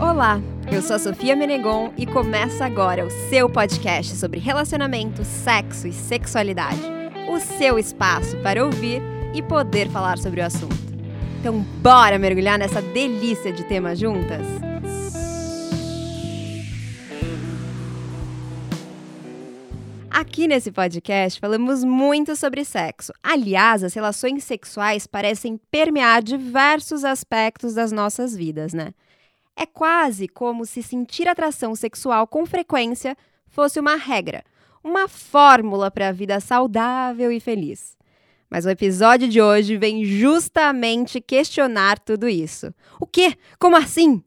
Olá, eu sou a Sofia Menegon e começa agora o seu podcast sobre relacionamento, sexo e sexualidade. O seu espaço para ouvir e poder falar sobre o assunto. Então, bora mergulhar nessa delícia de tema juntas? Aqui nesse podcast falamos muito sobre sexo. Aliás, as relações sexuais parecem permear diversos aspectos das nossas vidas, né? É quase como se sentir atração sexual com frequência fosse uma regra, uma fórmula para a vida saudável e feliz. Mas o episódio de hoje vem justamente questionar tudo isso. O quê? Como assim?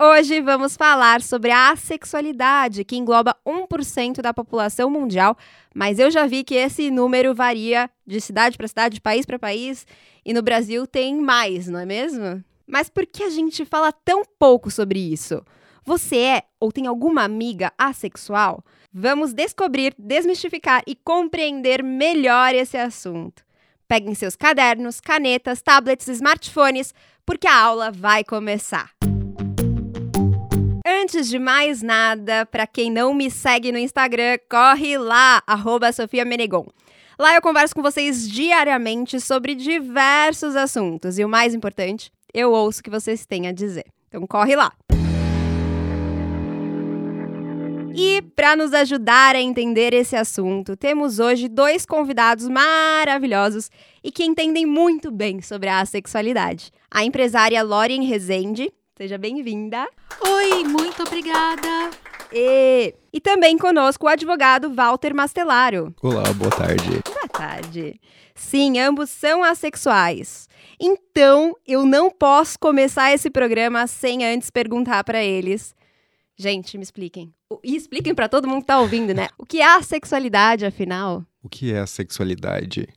Hoje vamos falar sobre a assexualidade, que engloba 1% da população mundial, mas eu já vi que esse número varia de cidade para cidade, de país para país, e no Brasil tem mais, não é mesmo? Mas por que a gente fala tão pouco sobre isso? Você é ou tem alguma amiga assexual? Vamos descobrir, desmistificar e compreender melhor esse assunto. Peguem seus cadernos, canetas, tablets, smartphones, porque a aula vai começar. Antes de mais nada, para quem não me segue no Instagram, corre lá, arroba Sofia Menegon. Lá eu converso com vocês diariamente sobre diversos assuntos e o mais importante, eu ouço o que vocês têm a dizer. Então corre lá. E para nos ajudar a entender esse assunto, temos hoje dois convidados maravilhosos e que entendem muito bem sobre a sexualidade. A empresária Lauren Rezende, seja bem-vinda. Oi, muito obrigada. E, e também conosco o advogado Walter Mastelaro. Olá, boa tarde. Boa tarde. Sim, ambos são assexuais. Então, eu não posso começar esse programa sem antes perguntar para eles. Gente, me expliquem. E expliquem para todo mundo que tá ouvindo, né? O que é a sexualidade, afinal? O que é a sexualidade?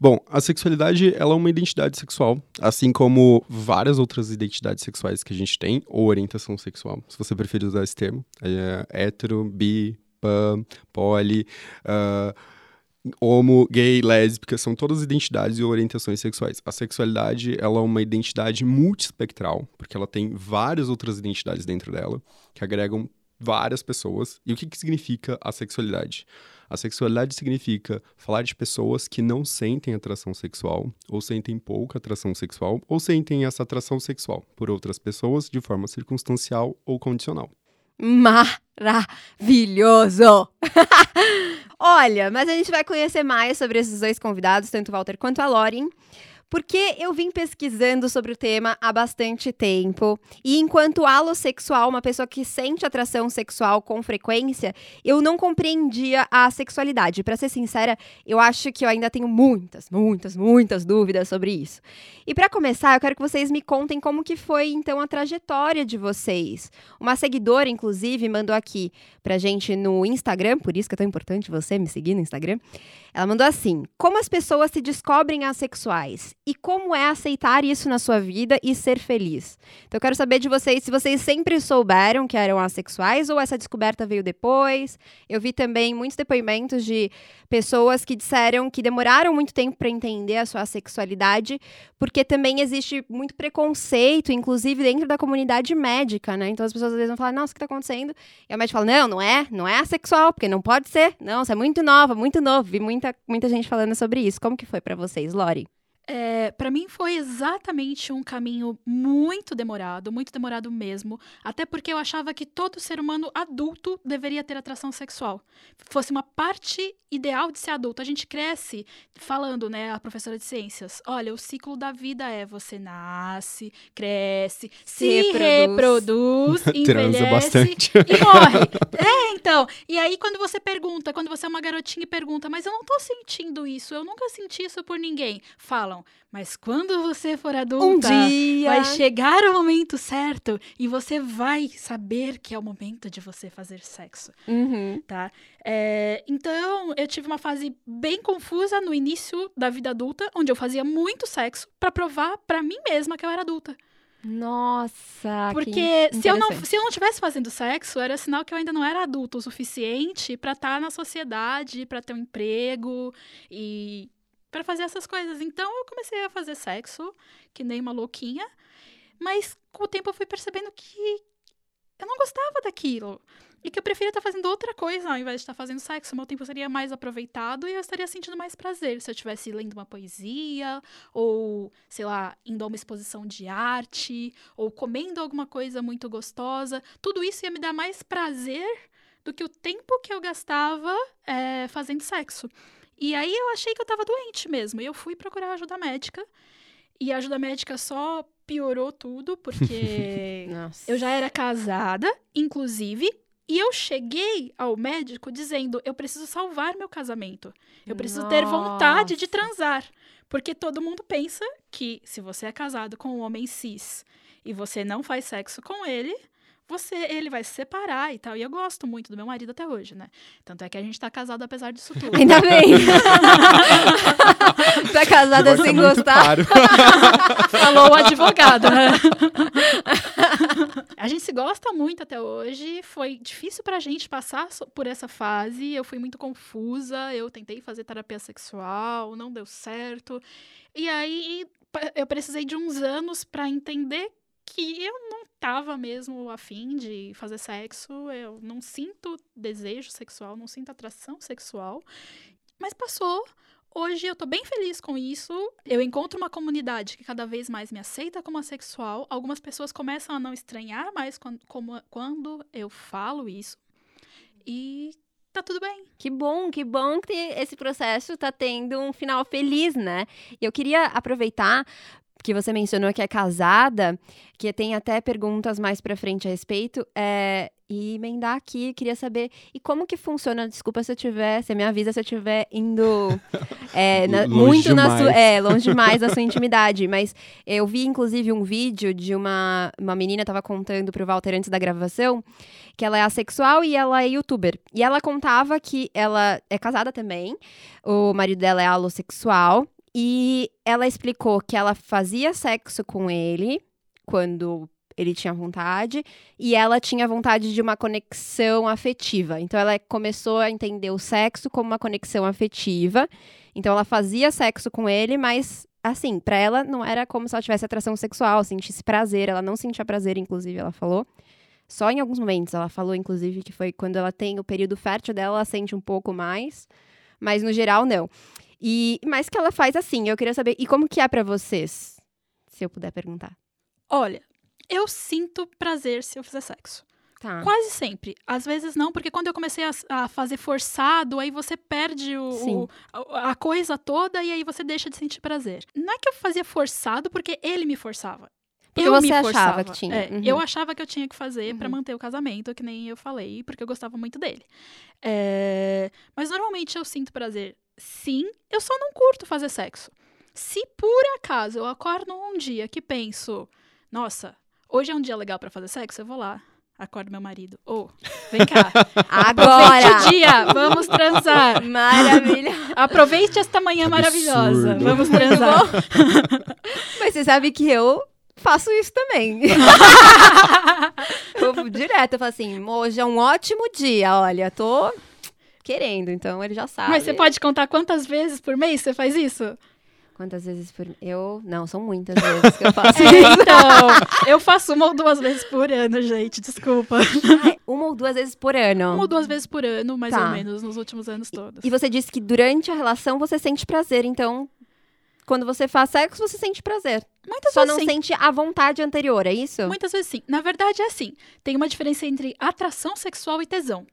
Bom, a sexualidade ela é uma identidade sexual, assim como várias outras identidades sexuais que a gente tem, ou orientação sexual, se você preferir usar esse termo. É hétero, bi, pan, poli, uh, homo, gay, lésbica, são todas identidades e orientações sexuais. A sexualidade, ela é uma identidade multiespectral, porque ela tem várias outras identidades dentro dela, que agregam várias pessoas. E o que, que significa a sexualidade? A sexualidade significa falar de pessoas que não sentem atração sexual, ou sentem pouca atração sexual, ou sentem essa atração sexual por outras pessoas de forma circunstancial ou condicional. Maravilhoso! Olha, mas a gente vai conhecer mais sobre esses dois convidados, tanto o Walter quanto a Lauren. Porque eu vim pesquisando sobre o tema há bastante tempo, e enquanto alossexual, uma pessoa que sente atração sexual com frequência, eu não compreendia a sexualidade. Para ser sincera, eu acho que eu ainda tenho muitas, muitas, muitas dúvidas sobre isso. E para começar, eu quero que vocês me contem como que foi então a trajetória de vocês. Uma seguidora, inclusive, mandou aqui pra gente no Instagram, por isso que é tão importante você me seguir no Instagram. Ela mandou assim: Como as pessoas se descobrem assexuais e como é aceitar isso na sua vida e ser feliz? Então eu quero saber de vocês se vocês sempre souberam que eram assexuais ou essa descoberta veio depois. Eu vi também muitos depoimentos de pessoas que disseram que demoraram muito tempo para entender a sua sexualidade, porque também existe muito preconceito, inclusive dentro da comunidade médica, né? Então as pessoas às vezes vão falar: "Nossa, o que está acontecendo?" E a médica fala: "Não, não é, não é assexual, porque não pode ser. Não, você é muito nova, muito novo." Vi muita, muita gente falando sobre isso. Como que foi para vocês, Lori? É, para mim foi exatamente um caminho muito demorado, muito demorado mesmo, até porque eu achava que todo ser humano adulto deveria ter atração sexual. Fosse uma parte ideal de ser adulto. A gente cresce falando, né, a professora de ciências, olha, o ciclo da vida é você nasce, cresce, se, se reproduz, reproduz envelhece e morre. É, então. E aí quando você pergunta, quando você é uma garotinha e pergunta, mas eu não tô sentindo isso, eu nunca senti isso por ninguém. Falam, mas quando você for adulta, um dia... vai chegar o momento certo e você vai saber que é o momento de você fazer sexo, uhum. tá? É, então, eu tive uma fase bem confusa no início da vida adulta, onde eu fazia muito sexo para provar para mim mesma que eu era adulta. Nossa! Porque se eu, não, se eu não tivesse fazendo sexo, era sinal que eu ainda não era adulto o suficiente para estar tá na sociedade, para ter um emprego e para fazer essas coisas. Então eu comecei a fazer sexo, que nem uma louquinha. Mas com o tempo eu fui percebendo que eu não gostava daquilo. E que eu preferia estar fazendo outra coisa ao invés de estar fazendo sexo. Meu tempo seria mais aproveitado e eu estaria sentindo mais prazer se eu estivesse lendo uma poesia, ou, sei lá, indo a uma exposição de arte, ou comendo alguma coisa muito gostosa. Tudo isso ia me dar mais prazer do que o tempo que eu gastava é, fazendo sexo. E aí eu achei que eu estava doente mesmo. E eu fui procurar ajuda médica. E a ajuda médica só piorou tudo, porque eu já era casada, inclusive, e eu cheguei ao médico dizendo: eu preciso salvar meu casamento. Eu preciso Nossa. ter vontade de transar. Porque todo mundo pensa que se você é casado com um homem cis e você não faz sexo com ele, você ele vai se separar e tal. E eu gosto muito do meu marido até hoje, né? Tanto é que a gente tá casado apesar disso tudo. Ainda bem. tá casada sem muito gostar. Falou o advogado, né? a gente se gosta muito até hoje. Foi difícil pra gente passar por essa fase. Eu fui muito confusa. Eu tentei fazer terapia sexual, não deu certo. E aí eu precisei de uns anos pra entender que eu não tava mesmo afim de fazer sexo. Eu não sinto desejo sexual, não sinto atração sexual. Mas passou. Hoje eu tô bem feliz com isso. Eu encontro uma comunidade que cada vez mais me aceita como assexual. Algumas pessoas começam a não estranhar mais quando, como- quando eu falo isso. E tá tudo bem. Que bom, que bom que esse processo tá tendo um final feliz, né? Eu queria aproveitar que você mencionou que é casada, que tem até perguntas mais pra frente a respeito, é, e emendar aqui, queria saber, e como que funciona, desculpa se eu tiver, você me avisa se eu tiver indo é, na- muito na sua, é, longe demais da sua intimidade, mas eu vi inclusive um vídeo de uma, uma menina tava contando pro Walter antes da gravação, que ela é assexual e ela é youtuber. E ela contava que ela é casada também, o marido dela é alossexual, e ela explicou que ela fazia sexo com ele quando ele tinha vontade, e ela tinha vontade de uma conexão afetiva. Então ela começou a entender o sexo como uma conexão afetiva. Então ela fazia sexo com ele, mas assim, pra ela não era como se ela tivesse atração sexual, sentisse prazer, ela não sentia prazer, inclusive, ela falou. Só em alguns momentos. Ela falou, inclusive, que foi quando ela tem o período fértil dela, ela sente um pouco mais. Mas no geral, não. E, mas que ela faz assim, eu queria saber. E como que é pra vocês? Se eu puder perguntar. Olha, eu sinto prazer se eu fizer sexo. Tá. Quase sempre. Às vezes não, porque quando eu comecei a, a fazer forçado, aí você perde o, o- a, a coisa toda e aí você deixa de sentir prazer. Não é que eu fazia forçado porque ele me forçava. Porque eu você me achava forçava. que tinha. É, Uhum. Eu achava que eu tinha que fazer pra Uhum. manter o casamento, que nem eu falei, porque eu gostava muito dele. É, Mas normalmente eu sinto prazer. Sim, eu só não curto fazer sexo. Se por acaso eu acordo um dia que penso, nossa, hoje é um dia legal pra fazer sexo, eu vou lá. Acordo meu marido. Ô, vem cá. Aproveite Agora! o dia, vamos transar. Maravilha! Aproveite esta manhã Absurdo. maravilhosa. Vamos transar. Mas você sabe que eu faço isso também. eu vou direto, eu falo assim, hoje é um ótimo dia, olha, tô querendo, então ele já sabe. Mas você pode contar quantas vezes por mês você faz isso? Quantas vezes por... Eu... Não, são muitas vezes que eu faço É, isso. então, eu faço uma ou duas vezes por ano, gente, desculpa. Uma ou duas vezes por ano. Uma ou duas vezes por ano, mais Tá. ou menos, nos últimos anos todos. E você disse que durante a relação você sente prazer, então... Quando você faz sexo, você sente prazer. Muitas Só não sim. sente a vontade anterior, é isso? Muitas vezes sim. Na verdade, é assim. Tem uma diferença entre atração sexual e tesão.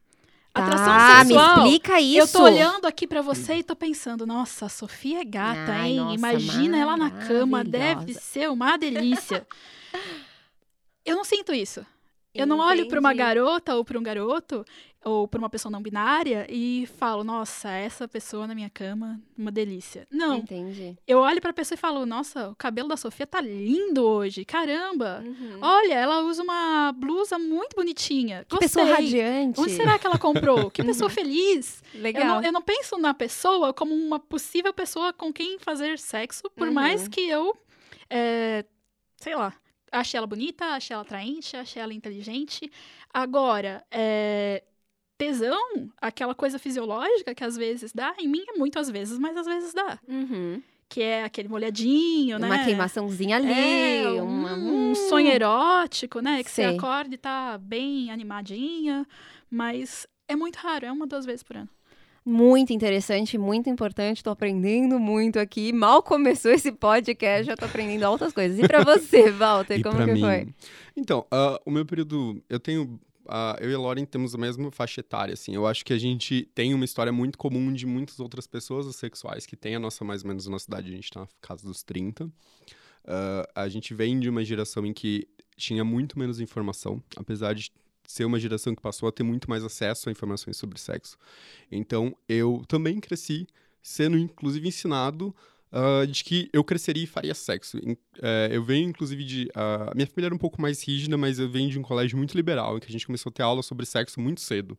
Atração ah, sexual. me explica isso. Eu tô olhando aqui pra você e tô pensando, nossa, a Sofia é gata, Ai, hein? nossa, Imagina ela na cama, deve ser uma delícia. eu não sinto isso. Eu não olho pra uma garota ou pra um garoto ou pra uma pessoa não binária e falo, nossa, essa pessoa na minha cama, uma delícia. Não, Entendi. eu olho pra pessoa e falo, nossa, o cabelo da Sofia tá lindo hoje, caramba. Uhum. Olha, ela usa uma blusa muito bonitinha. Que pessoa Gostei. radiante. Onde será que ela comprou? Que pessoa feliz. Eu Legal. não, eu não penso na pessoa como uma possível pessoa com quem fazer sexo, por Uhum. mais que eu, é, sei lá, achei ela bonita, achei ela atraente, achei ela inteligente. Agora, é, tesão, aquela coisa fisiológica que às vezes dá, em mim é muito às vezes, mas às vezes dá. Uhum. que é aquele molhadinho, né? Uma queimaçãozinha ali, É, um, uma... um sonho erótico, né? Que Sei. você acorda e tá bem animadinha, mas é muito raro, é uma duas vezes por ano. Muito interessante, muito importante. Tô aprendendo muito aqui. Mal começou esse podcast, já tô aprendendo altas coisas. E pra você, Walter, E como que mim. foi? Então, ah, o meu período. Eu tenho. Ah, eu e a Lauren temos a mesma faixa etária, assim. Eu acho que a gente tem uma história muito comum de muitas outras pessoas sexuais que têm a nossa, mais ou menos, a nossa idade. A gente tá na casa dos 30. Ah, a gente vem de uma geração em que tinha muito menos informação, apesar de ser uma geração que passou a ter muito mais acesso a informações sobre sexo. Então, eu também cresci sendo, inclusive, ensinado ah, de que eu cresceria e faria sexo. Eh, eu venho, inclusive, de. a minha família era um pouco mais rígida, mas eu venho de um colégio muito liberal, em que a gente começou a ter aula sobre sexo muito cedo.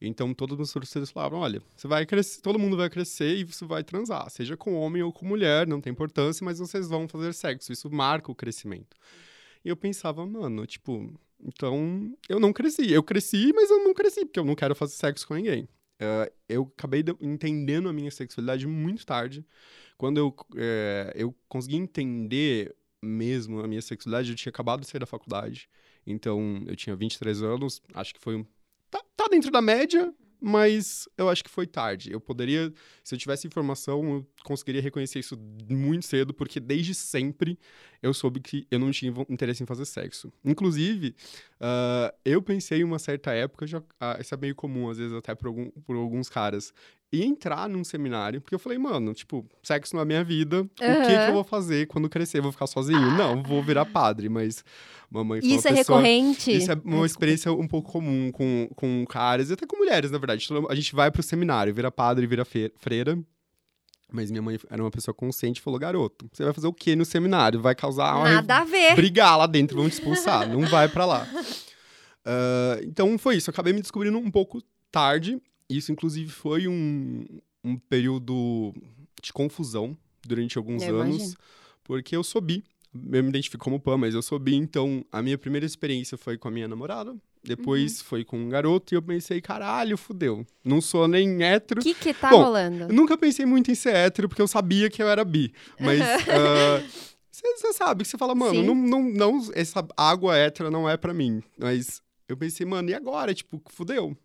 Então, todos os professores falavam: olha, você vai crescer, todo mundo vai crescer e você vai transar, seja com homem ou com mulher, não tem importância, mas vocês vão fazer sexo. Isso marca o crescimento. E eu pensava, mano, tipo, então eu não cresci. Eu cresci, mas eu não cresci, porque eu não quero fazer sexo com ninguém. Eh, eu acabei de- entendendo a minha sexualidade muito tarde. Quando eu, eh, eu consegui entender mesmo a minha sexualidade, eu tinha acabado de sair da faculdade. Então, eu tinha 23 anos, acho que foi um. Tá, tá dentro da média, mas eu acho que foi tarde. Eu poderia, se eu tivesse informação, eu conseguiria reconhecer isso muito cedo, porque desde sempre eu soube que eu não tinha interesse em fazer sexo. Inclusive, ah, eu pensei em uma certa época, já, ah, isso é meio comum, às vezes, até por, algum- por alguns caras, e entrar num seminário, porque eu falei, mano, tipo, sexo não é minha vida, o que, que eu vou fazer quando crescer? Vou ficar sozinho? Não, vou virar padre, mas mamãe foi Isso é pessoa... recorrente? Isso é uma Desculpa. experiência um pouco comum com, com caras e até com mulheres, na verdade. Então, A gente vai pro seminário, vira padre, vira freira. Mas minha mãe era uma pessoa consciente e falou: garoto, você vai fazer o que no seminário? Vai causar uma Nada a ver. brigar lá dentro, vão te expulsar. não vai pra lá. Ah, então foi isso. Eu acabei me descobrindo um pouco tarde. Isso, inclusive, foi um, um período de confusão durante alguns Eu anos. imagino. Porque eu sou bi. Eu me identifico como pan, mas eu sou bi. Então, a minha primeira experiência foi com a minha namorada. Depois foi com um garoto. E eu pensei, caralho, fudeu. Não sou nem hétero. O que que tá Bom, rolando? Eu nunca pensei muito em ser hétero, porque eu sabia que eu era bi. Mas você sabe, que você fala, mano, Sim. não, não, não, essa água hétera não é pra mim. Mas eu pensei, mano, e agora? Tipo, fudeu.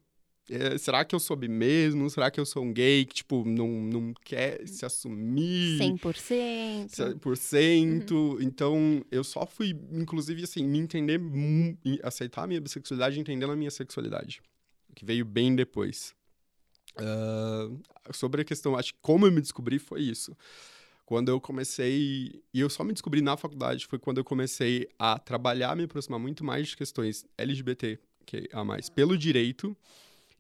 É, será que eu sou bi mesmo? Será que eu sou um gay que, tipo, não, não quer se assumir? 100%. 100%. Então, eu só fui, inclusive, assim, me entender, aceitar a minha bissexualidade entendendo a minha sexualidade. Que veio bem depois. Ah, sobre a questão, acho que como eu me descobri foi isso. Quando eu comecei, e eu só me descobri na faculdade, foi quando eu comecei a trabalhar, me aproximar muito mais de questões LGBT, que a mais, pelo direito,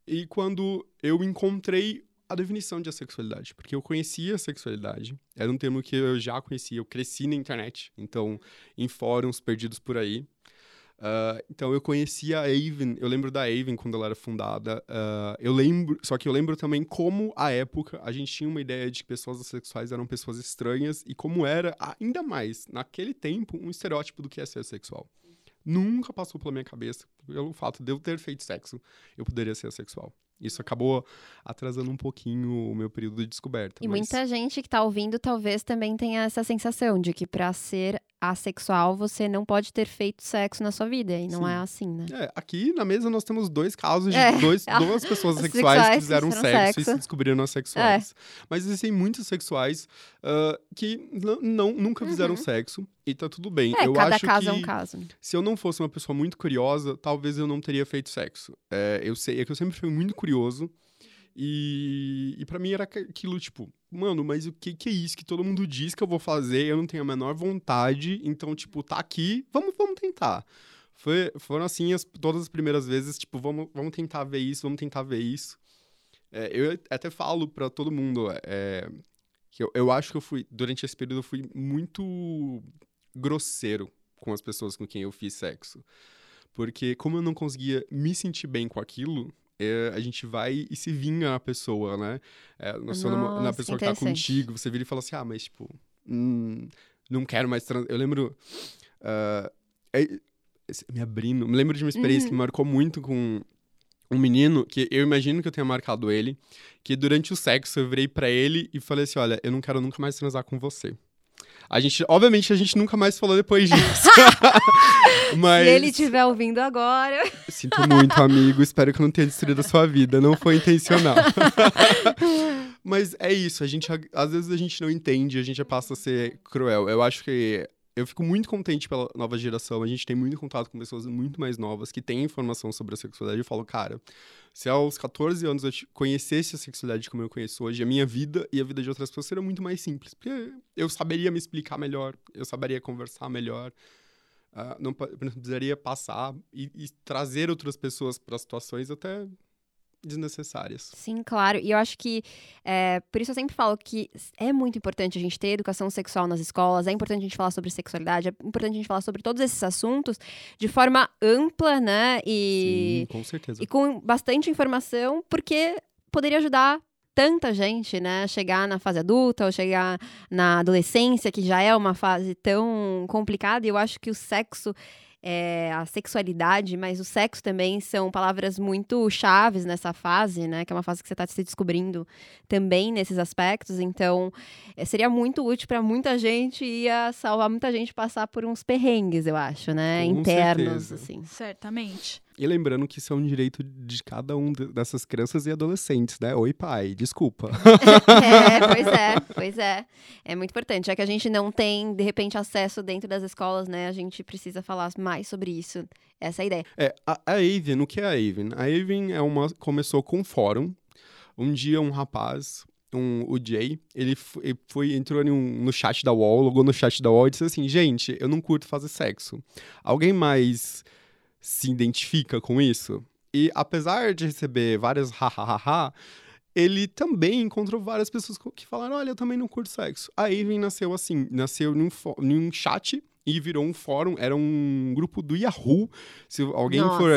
e quando eu encontrei a definição de assexualidade, porque eu conhecia a sexualidade, era um termo que eu já conhecia, eu cresci na internet, então em fóruns perdidos por aí. Ah, então eu conhecia a Avon, eu lembro da Avon quando ela era fundada. ah, eu lembro, só que eu lembro também como à época a gente tinha uma ideia de que pessoas assexuais eram pessoas estranhas e como era ainda mais naquele tempo um estereótipo do que é ser sexual. Nunca passou pela minha cabeça, pelo fato de eu ter feito sexo, eu poderia ser assexual. Isso acabou atrasando um pouquinho o meu período de descoberta. E mas- muita gente que tá ouvindo talvez também tenha essa sensação de que pra ser assexual você não pode ter feito sexo na sua vida. E não Sim. é assim, né? É, aqui na mesa nós temos dois casos de É. dois, duas pessoas sexuais que fizeram sexo, e sexo. É. se descobriram assexuais. Mas existem muitos sexuais ah, que não, nunca fizeram sexo e tá tudo bem. Uhum. É, eu cada acho caso que é um caso. se eu não fosse uma pessoa muito curiosa, talvez eu não teria feito sexo. É, eu sei, é que eu sempre fui muito curioso. E, e para mim era aquilo, tipo, mano, mas o que, que é isso que todo mundo diz que eu vou fazer? Eu não tenho a menor vontade, então, tipo, tá aqui, vamos, vamos tentar. Foi, foram assim as, todas as primeiras vezes, tipo, vamos, vamos tentar ver isso, vamos tentar ver isso. É, eu até falo pra todo mundo é, que eu, eu acho que eu fui, durante esse período, eu fui muito grosseiro com as pessoas com quem eu fiz sexo. Porque como eu não conseguia me sentir bem com aquilo, é, a gente vai e se vinga na pessoa, né? É, na, namo- na Nossa, pessoa que tá contigo, você vira e fala assim, ah, mas tipo, hum, não quero mais trans... Eu lembro... ah, é- me abrindo, me lembro de uma experiência que Uhum. me marcou muito com um menino que eu imagino que eu tenha marcado ele, que durante o sexo eu virei pra ele e falei assim: olha, eu não quero nunca mais transar com você. A gente, obviamente, a gente nunca mais falou depois disso. Mas. Se ele estiver ouvindo agora. Sinto muito, amigo. Espero que eu não tenha destruído a sua vida. Não foi intencional. Mas é isso. A gente, às vezes a gente não entende, a gente passa a ser cruel. Eu acho que eu fico muito contente pela nova geração. A gente tem muito contato com pessoas muito mais novas que têm informação sobre a sexualidade. Eu falo, cara, se aos 14 anos eu conhecesse a sexualidade como eu conheço hoje, a minha vida e a vida de outras pessoas seria muito mais simples. Porque eu saberia me explicar melhor, eu saberia conversar melhor. Uh, não, precisaria passar e, e trazer outras pessoas para situações até desnecessárias. Sim, claro. E eu acho que, é, por isso eu sempre falo que é muito importante a gente ter educação sexual nas escolas, é importante a gente falar sobre sexualidade, é importante a gente falar sobre todos esses assuntos de forma ampla, né? E, Sim, com certeza. E com bastante informação, porque poderia ajudar tanta gente, né, chegar na fase adulta ou chegar na adolescência, que já é uma fase tão complicada, e eu acho que o sexo é, a sexualidade, mas o sexo também são palavras muito chaves nessa fase, né? Que é uma fase que você está se descobrindo também nesses aspectos. Então, é, seria muito útil para muita gente e ia salvar muita gente passar por uns perrengues, eu acho, né? Com Internos, certeza. assim. Certamente. E lembrando que isso é um direito de cada um dessas crianças e adolescentes, né? Oi, pai, desculpa. é, pois é, pois é. É muito importante. Já que a gente não tem, de repente, acesso dentro das escolas, né? A gente precisa falar mais sobre isso. Essa é a ideia. É, a, a o que é a Aven? A Aven é uma, começou com um fórum. Um dia um rapaz, um, o Jay, ele foi, foi entrou um, no chat da UOL, logou no chat da UOL e disse assim, gente, eu não curto fazer sexo. Alguém mais se identifica com isso. E apesar de receber várias ha-ha-ha-ha, ele também encontrou várias pessoas que falaram: Olha, eu também não curto sexo. A Aven nasceu assim: nasceu num, num chat e virou um fórum, era um grupo do Yahoo. Se alguém Nossa. for.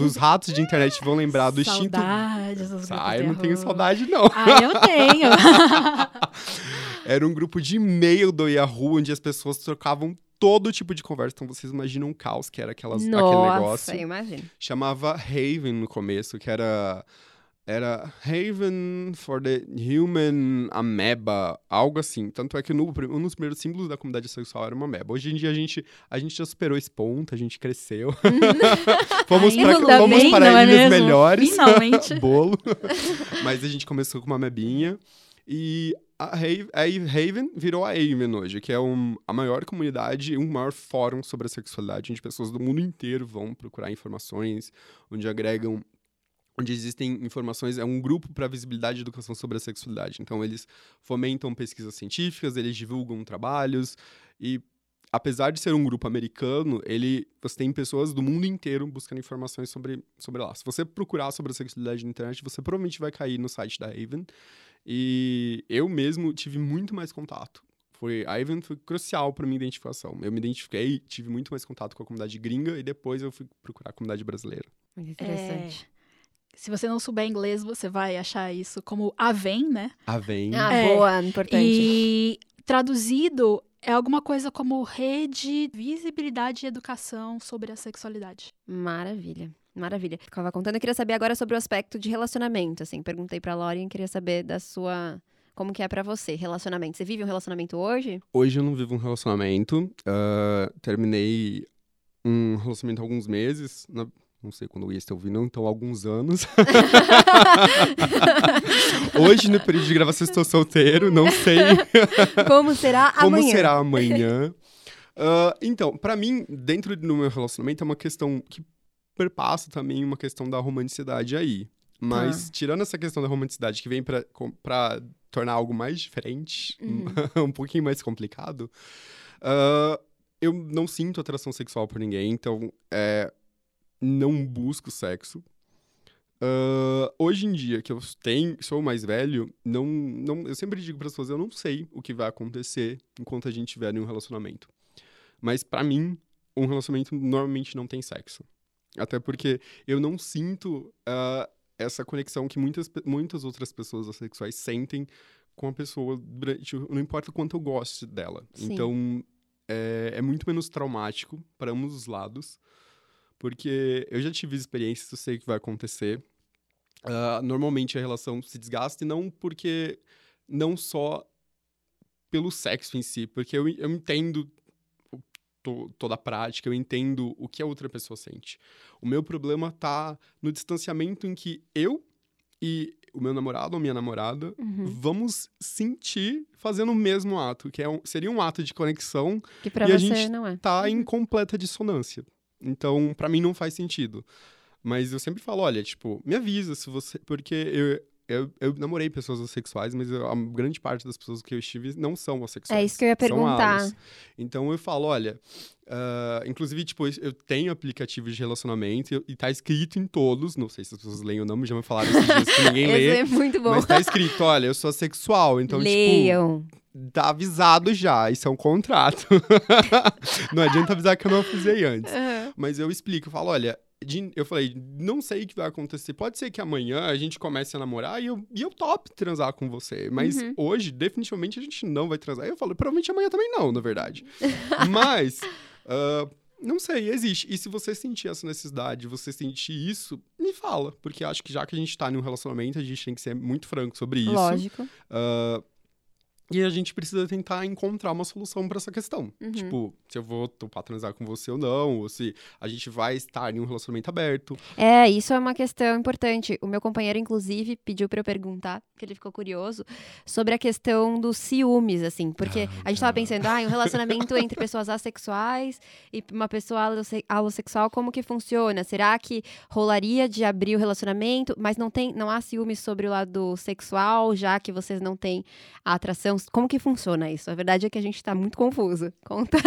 Os ratos de internet vão lembrar do instinto. Saudades dos Ah, eu não tenho saudade, não. Ah, eu tenho. Era um grupo de e-mail do Yahoo, onde as pessoas trocavam todo tipo de conversa. Então vocês imaginam um caos que era aquelas, aquele Nossa, negócio. eu imagino. chamava Haven no começo, que era era Haven for the Human Ameba, algo assim. Tanto é que no, um dos primeiros símbolos da comunidade sexual era uma ameba. Hoje em dia a gente, a gente já superou esse ponto, a gente cresceu. Vamos Ainda para vamos bem, para é ilhas mesmo? melhores. Finalmente. Bolo. Mas a gente começou com uma amebinha. E a Haven, virou a Haven hoje, que é um, a maior comunidade, um maior fórum sobre a sexualidade, onde pessoas do mundo inteiro vão procurar informações, onde agregam onde existem informações, é um grupo para visibilidade e educação sobre a sexualidade. Então, eles fomentam pesquisas científicas, eles divulgam trabalhos e apesar de ser um grupo americano, ele você tem pessoas do mundo inteiro buscando informações sobre, sobre lá. Se você procurar sobre a sexualidade na internet, você provavelmente vai cair no site da Haven. E eu mesmo tive muito mais contato. Foi, a Haven foi crucial para minha identificação. Eu me identifiquei, tive muito mais contato com a comunidade gringa e depois eu fui procurar a comunidade brasileira. Muito interessante. Se você não souber inglês, você vai achar isso como Aven, né? Haven. Ah, É. boa, importante. E traduzido é alguma coisa como rede, visibilidade e educação sobre a sexualidade. Maravilha. Maravilha. Eu tava contando, eu queria saber agora sobre o aspecto de relacionamento, assim. Perguntei pra Lauren, queria saber da sua... Como que é pra você, relacionamento? Você vive um relacionamento hoje? Hoje eu não vivo um relacionamento. ah, terminei um relacionamento há alguns meses. na- não sei quando ia estar ouvindo, então há alguns anos. Hoje, no período de gravação, estou solteiro, não sei Como será como amanhã? será amanhã. Ah, então, pra mim, dentro do meu relacionamento, é uma questão que perpassa também uma questão da romanticidade aí. Mas, tirando essa questão da romanticidade que vem pra tornar algo mais diferente, um pouquinho mais complicado, ah, eu não sinto atração sexual por ninguém, então é, não busco sexo. Ah, hoje em dia, que eu tenho, sou mais velho, não, não, eu sempre digo para as pessoas, eu não sei o que vai acontecer enquanto a gente estiver em um relacionamento. Mas pra mim, um relacionamento normalmente não tem sexo. Até porque eu não sinto ah, essa conexão que muitas, muitas outras pessoas assexuais sentem com a pessoa, não importa o quanto eu goste dela. Sim. Então, é, é muito menos traumático para ambos os lados. Porque eu já tive experiências, eu sei o que vai acontecer. Uh, normalmente a relação se desgasta e não porque. Não só pelo sexo em si, porque eu, eu entendo to, toda a prática, eu entendo o que a outra pessoa sente. O meu problema tá no distanciamento em que eu e o meu namorado ou minha namorada Uhum. vamos sentir fazendo o mesmo ato, que é um, seria um ato de conexão Que pra E a você gente não é. tá em completa dissonância. Então, pra mim não faz sentido. Mas eu sempre falo, olha, tipo, me avisa se você. Porque eu, eu, eu namorei pessoas homossexuais, mas a grande parte das pessoas que eu estive não são homossexuais. É isso que eu ia perguntar. Então eu falo, olha. ah, inclusive, tipo, eu tenho aplicativos de relacionamento e, e tá escrito em todos. Não sei se as pessoas leem ou não, mas já me falaram esses dias que ninguém lê. é muito bom. Mas tá escrito, olha, eu sou assexual, então, tipo, Leiam. tá avisado já, isso é um contrato. não adianta avisar que eu não avisei antes. Aham. Mas eu explico, eu falo, olha, de- eu falei, não sei o que vai acontecer. Pode ser que amanhã a gente comece a namorar e eu, e eu top transar com você. Mas Uhum. hoje, definitivamente, a gente não vai transar. Eu falo, provavelmente amanhã também não, na verdade. Mas. ah, não sei, existe. E se você sentir essa necessidade, você sentir isso, me fala. Porque acho que já que a gente tá em um relacionamento, a gente tem que ser muito franco sobre isso. Lógico. Ah, e a gente precisa tentar encontrar uma solução pra essa questão. Uhum. Tipo, se eu vou topar transar com você ou não, ou se a gente vai estar em um relacionamento aberto. É, isso é uma questão importante. O meu companheiro, inclusive, pediu pra eu perguntar, porque ele ficou curioso, sobre a questão dos ciúmes, assim. Porque a gente tava pensando, ah, um relacionamento entre pessoas assexuais e uma pessoa alosse- alossexual, como que funciona? Será que rolaria de abrir o relacionamento, mas não tem, não há ciúmes sobre o lado sexual, já que vocês não têm a atração? Como que funciona isso? A verdade é que a gente tá muito confuso. Conta.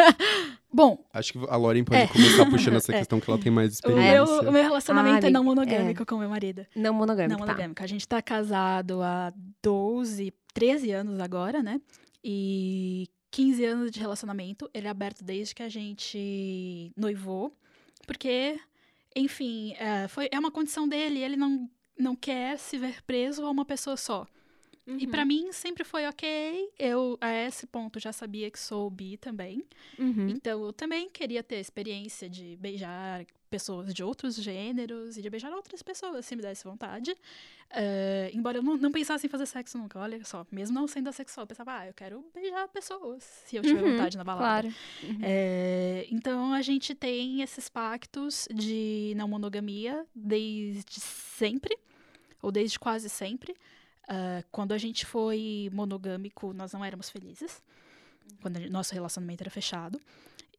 Bom, Acho que a Lauren pode É. começar puxando essa É. questão que ela tem mais o meu, experiência. o meu relacionamento Ah, é não monogâmico com meu marido. Não monogâmico, Não tá. monogâmico. A gente tá casado há 12, 13 anos agora, né? E 15 anos de relacionamento. Ele é aberto desde que a gente noivou. Porque, enfim, é, foi, é uma condição dele. Ele não, não quer se ver preso a uma pessoa só. E Uhum. pra mim sempre foi ok. Eu, a esse ponto, já sabia que sou bi também. Uhum. Então, eu também queria ter a experiência de beijar pessoas de outros gêneros e de beijar outras pessoas, se me desse vontade. Eh, embora eu não, não pensasse em fazer sexo nunca, olha só. Mesmo não sendo assexual, eu pensava, ah, eu quero beijar pessoas, se eu tiver Uhum, vontade na balada. Claro. Uhum. É, então a gente tem esses pactos de não monogamia desde sempre, ou desde quase sempre. Ah, quando a gente foi monogâmico, nós não éramos felizes. Quando a gente- nosso relacionamento era fechado.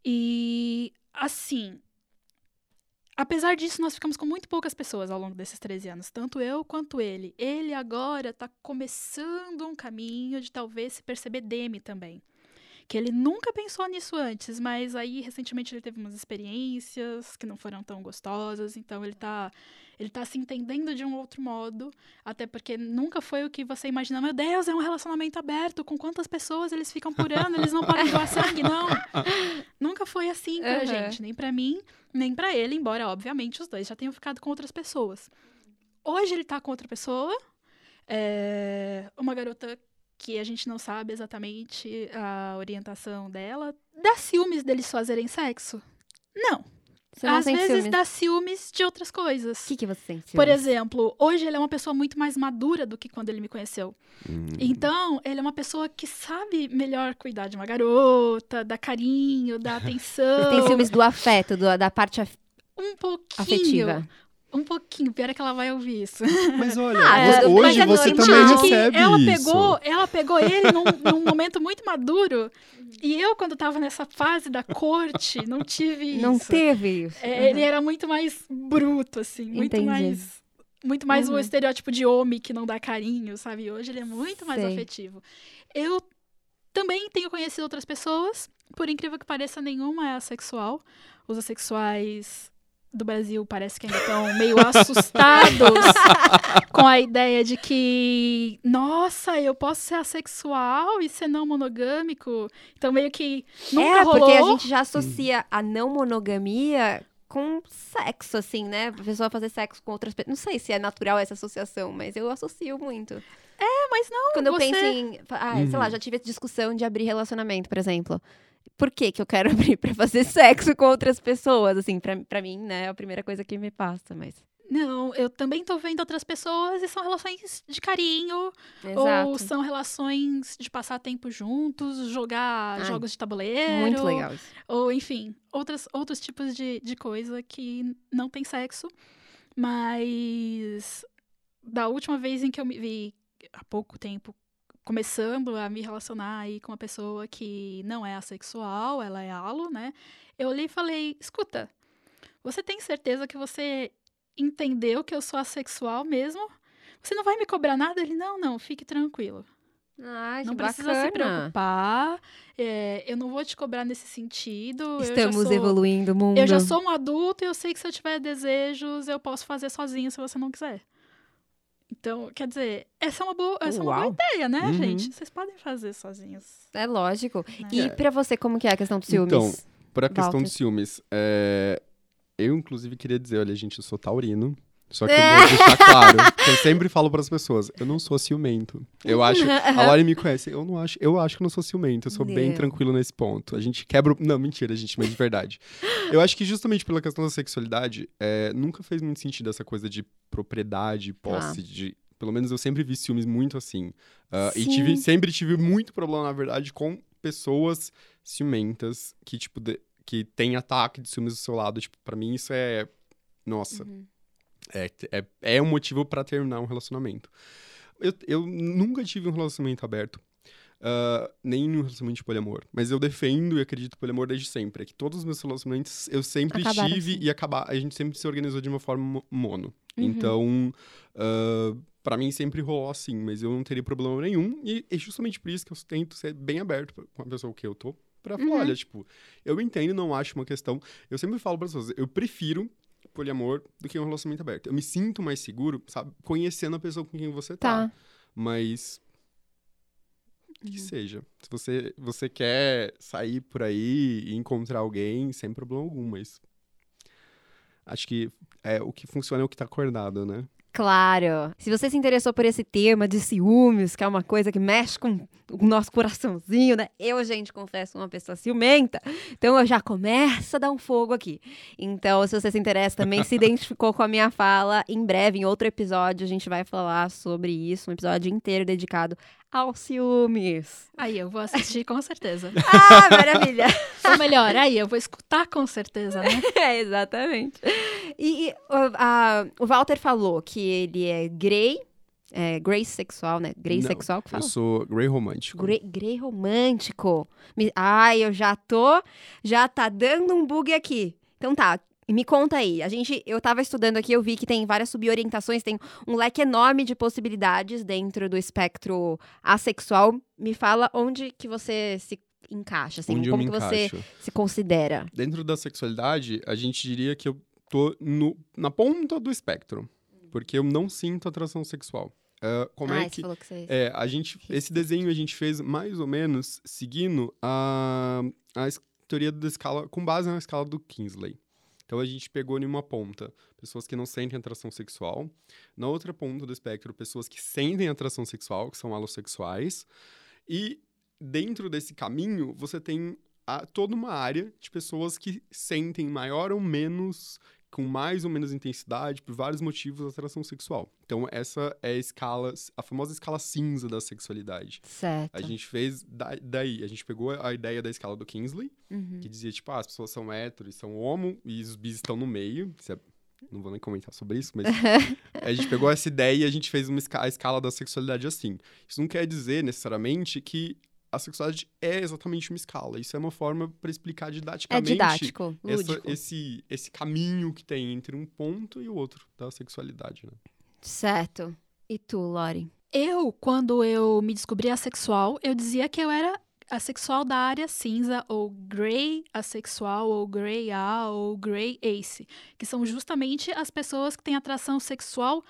E, assim. Apesar disso, nós ficamos com muito poucas pessoas ao longo desses 13 anos, tanto eu quanto ele. Ele agora tá começando um caminho de talvez se perceber demi também que ele nunca pensou nisso antes, mas aí recentemente ele teve umas experiências que não foram tão gostosas, então ele tá ele tá se entendendo de um outro modo, até porque nunca foi o que você imaginou, meu Deus, é um relacionamento aberto, com quantas pessoas eles ficam por ano, eles não podem doar sangue, não. nunca foi assim pra Aham. gente, nem pra mim, nem pra ele, embora obviamente os dois já tenham ficado com outras pessoas. Hoje ele tá com outra pessoa, é, uma garota que a gente não sabe exatamente a orientação dela. Dá ciúmes deles fazerem sexo? Não. Não Às vezes ciúmes? dá ciúmes de outras coisas. O que, que você sente? Por ciúmes? exemplo, hoje ele é uma pessoa muito mais madura do que quando ele me conheceu. Hum. Então, ele é uma pessoa que sabe melhor cuidar de uma garota, dar carinho, dar atenção. Você tem ciúmes do afeto, do- da parte af- Um pouquinho. afetiva. Um pouquinho. Pior é que ela vai ouvir isso. Mas olha, Ah, você- mas hoje é você normal. também recebe ela isso. pegou, ela pegou ele num, num momento muito maduro. E eu, quando tava nessa fase da corte, não tive isso. Não teve isso. É, Ele era muito mais bruto, assim, muito Entendi. mais. Muito mais Uhum. o estereótipo de homem que não dá carinho, sabe? Hoje ele é muito mais Sei. afetivo. Eu também tenho conhecido outras pessoas, por incrível que pareça, nenhuma é assexual. Os assexuais do Brasil parece que ainda estão meio assustados com a ideia de que, nossa, eu posso ser assexual e ser não monogâmico. Então, meio que nunca é, rolou. porque a gente já associa a não monogamia com sexo, assim, né? A pessoa fazer sexo com outras pessoas. Não sei se é natural essa associação, mas eu associo muito. É, mas não, Quando eu você... penso em. Ah, sei lá, Uhum. já tive essa discussão de abrir relacionamento, por exemplo. Por que que eu quero abrir pra fazer sexo com outras pessoas? Assim, pra mim, né, é a primeira coisa que me passa, mas... Não, eu também tô vendo outras pessoas e são relações de carinho, Exato. ou são relações de passar tempo juntos, jogar Ai, jogos de tabuleiro. Muito legal isso. Ou, enfim, outras, outros tipos de, de coisa que não tem sexo. Mas da última vez em que eu me vi, há pouco tempo, começando a me relacionar aí com uma pessoa que não é assexual, ela é alo, né? Eu olhei e falei, escuta, você tem certeza que você entendeu que eu sou assexual mesmo? Você não vai me cobrar nada? Ele, não, não, fique tranquilo. Ai, não precisa se bacana. preocupar. é, eu não vou te cobrar nesse sentido. Estamos sou- evoluindo o mundo. eu já sou um adulto e eu sei que se eu tiver desejos, eu posso fazer sozinho se você não quiser. Então, quer dizer, essa é uma boa, essa é uma boa ideia, né, Uhum. gente? Vocês podem fazer sozinhos. É lógico. né? E pra você, como que é a questão dos ciúmes? Então, Por a questão Walter. dos ciúmes, é, eu inclusive queria dizer, olha, gente, eu sou taurino. Só que eu vou deixar claro, eu sempre falo para as pessoas, eu não sou ciumento. Eu acho, a Lori me conhece, eu não acho, eu acho que eu não sou ciumento, eu sou bem Meu. tranquilo nesse ponto. A gente quebra, não, mentira, gente, mas de verdade. Eu acho que justamente pela questão da sexualidade, é, nunca fez muito sentido essa coisa de propriedade, posse, de pelo menos eu sempre vi ciúmes muito assim. Ah, e tive, sempre tive muito problema, na verdade, com pessoas ciumentas que, tipo, de- que tem ataque de ciúmes do seu lado. Tipo, pra mim isso é. Nossa. Uhum. É, é, é um motivo pra terminar um relacionamento. Eu, eu nunca tive um relacionamento aberto. ah, nem um relacionamento de poliamor. Mas eu defendo e acredito no poliamor desde sempre. É que todos os meus relacionamentos eu sempre Acabaram tive assim. e acabar, a gente sempre se organizou de uma forma mo- mono. Uhum. Então, ah, pra mim sempre rolou assim, mas eu não teria problema nenhum. E é justamente por isso que eu tento ser bem aberto pra- com a pessoa que eu tô. Pra falar, Uhum. olha, tipo, eu entendo, não acho uma questão. Eu sempre falo para pessoas, eu prefiro poliamor do que um relacionamento aberto. Eu me sinto mais seguro, sabe, conhecendo a pessoa com quem você tá. Tá. Mas que Uhum. seja. Se você, você quer sair por aí e encontrar alguém, sem problema algum, mas acho que é, o que funciona é o que tá acordado, né? Claro. Se você se interessou por esse tema de ciúmes, que é uma coisa que mexe com o nosso coraçãozinho, né? Eu, gente, confesso, uma pessoa ciumenta. Então eu já começo a dar um fogo aqui. Então, se você se interessa também, se identificou com a minha fala, em breve, em outro episódio, a gente vai falar sobre isso, um episódio inteiro dedicado aos ciúmes. Aí, eu vou assistir com certeza. Ah, maravilha! Ou melhor, aí, eu vou escutar com certeza, né? É, exatamente. E, o- a- o Walter falou que ele é grey, é, grey sexual, né? Grey Não, sexual que Eu fala? sou grey romântico. Grey, grey romântico. Me- Ai, eu já tô, já tá dando um bug aqui. Então tá, me conta aí. A gente, eu tava estudando aqui, eu vi que tem várias suborientações, tem um leque enorme de possibilidades dentro do espectro assexual. Me fala onde que você se encaixa, assim, onde eu como que você encaixo. se considera. Dentro da sexualidade, a gente diria que eu tô no, na ponta do espectro. Porque eu não sinto atração sexual. Ah, como Ai, é você que. falou que você... É, a gente, esse desenho a gente fez mais ou menos seguindo a, a teoria da escala, com base na escala do Kingsley. Então a gente pegou em uma ponta pessoas que não sentem atração sexual, na outra ponta do espectro pessoas que sentem atração sexual, que são alossexuais, e dentro desse caminho você tem a- toda uma área de pessoas que sentem maior ou menos com mais ou menos intensidade, por vários motivos, atração sexual. Então, essa é a escala, a famosa escala cinza da sexualidade. Certo. A gente fez da- daí, a gente pegou a ideia da escala do Kingsley, Uhum. que dizia, tipo, ah, as pessoas são hétero e são homo, e os bis estão no meio. É- Não vou nem comentar sobre isso, mas a gente pegou essa ideia e a gente fez uma esca- a escala da sexualidade assim. Isso não quer dizer, necessariamente, que a sexualidade é exatamente uma escala. Isso é uma forma para explicar É didaticamente didático, essa- esse, esse caminho que tem entre um ponto e o outro da sexualidade, né? Certo. E tu, Lori? Eu, quando eu me descobri assexual, eu dizia que eu era assexual da área cinza, ou grey assexual, ou grey A, ou grey ace, que são justamente as pessoas que têm atração sexual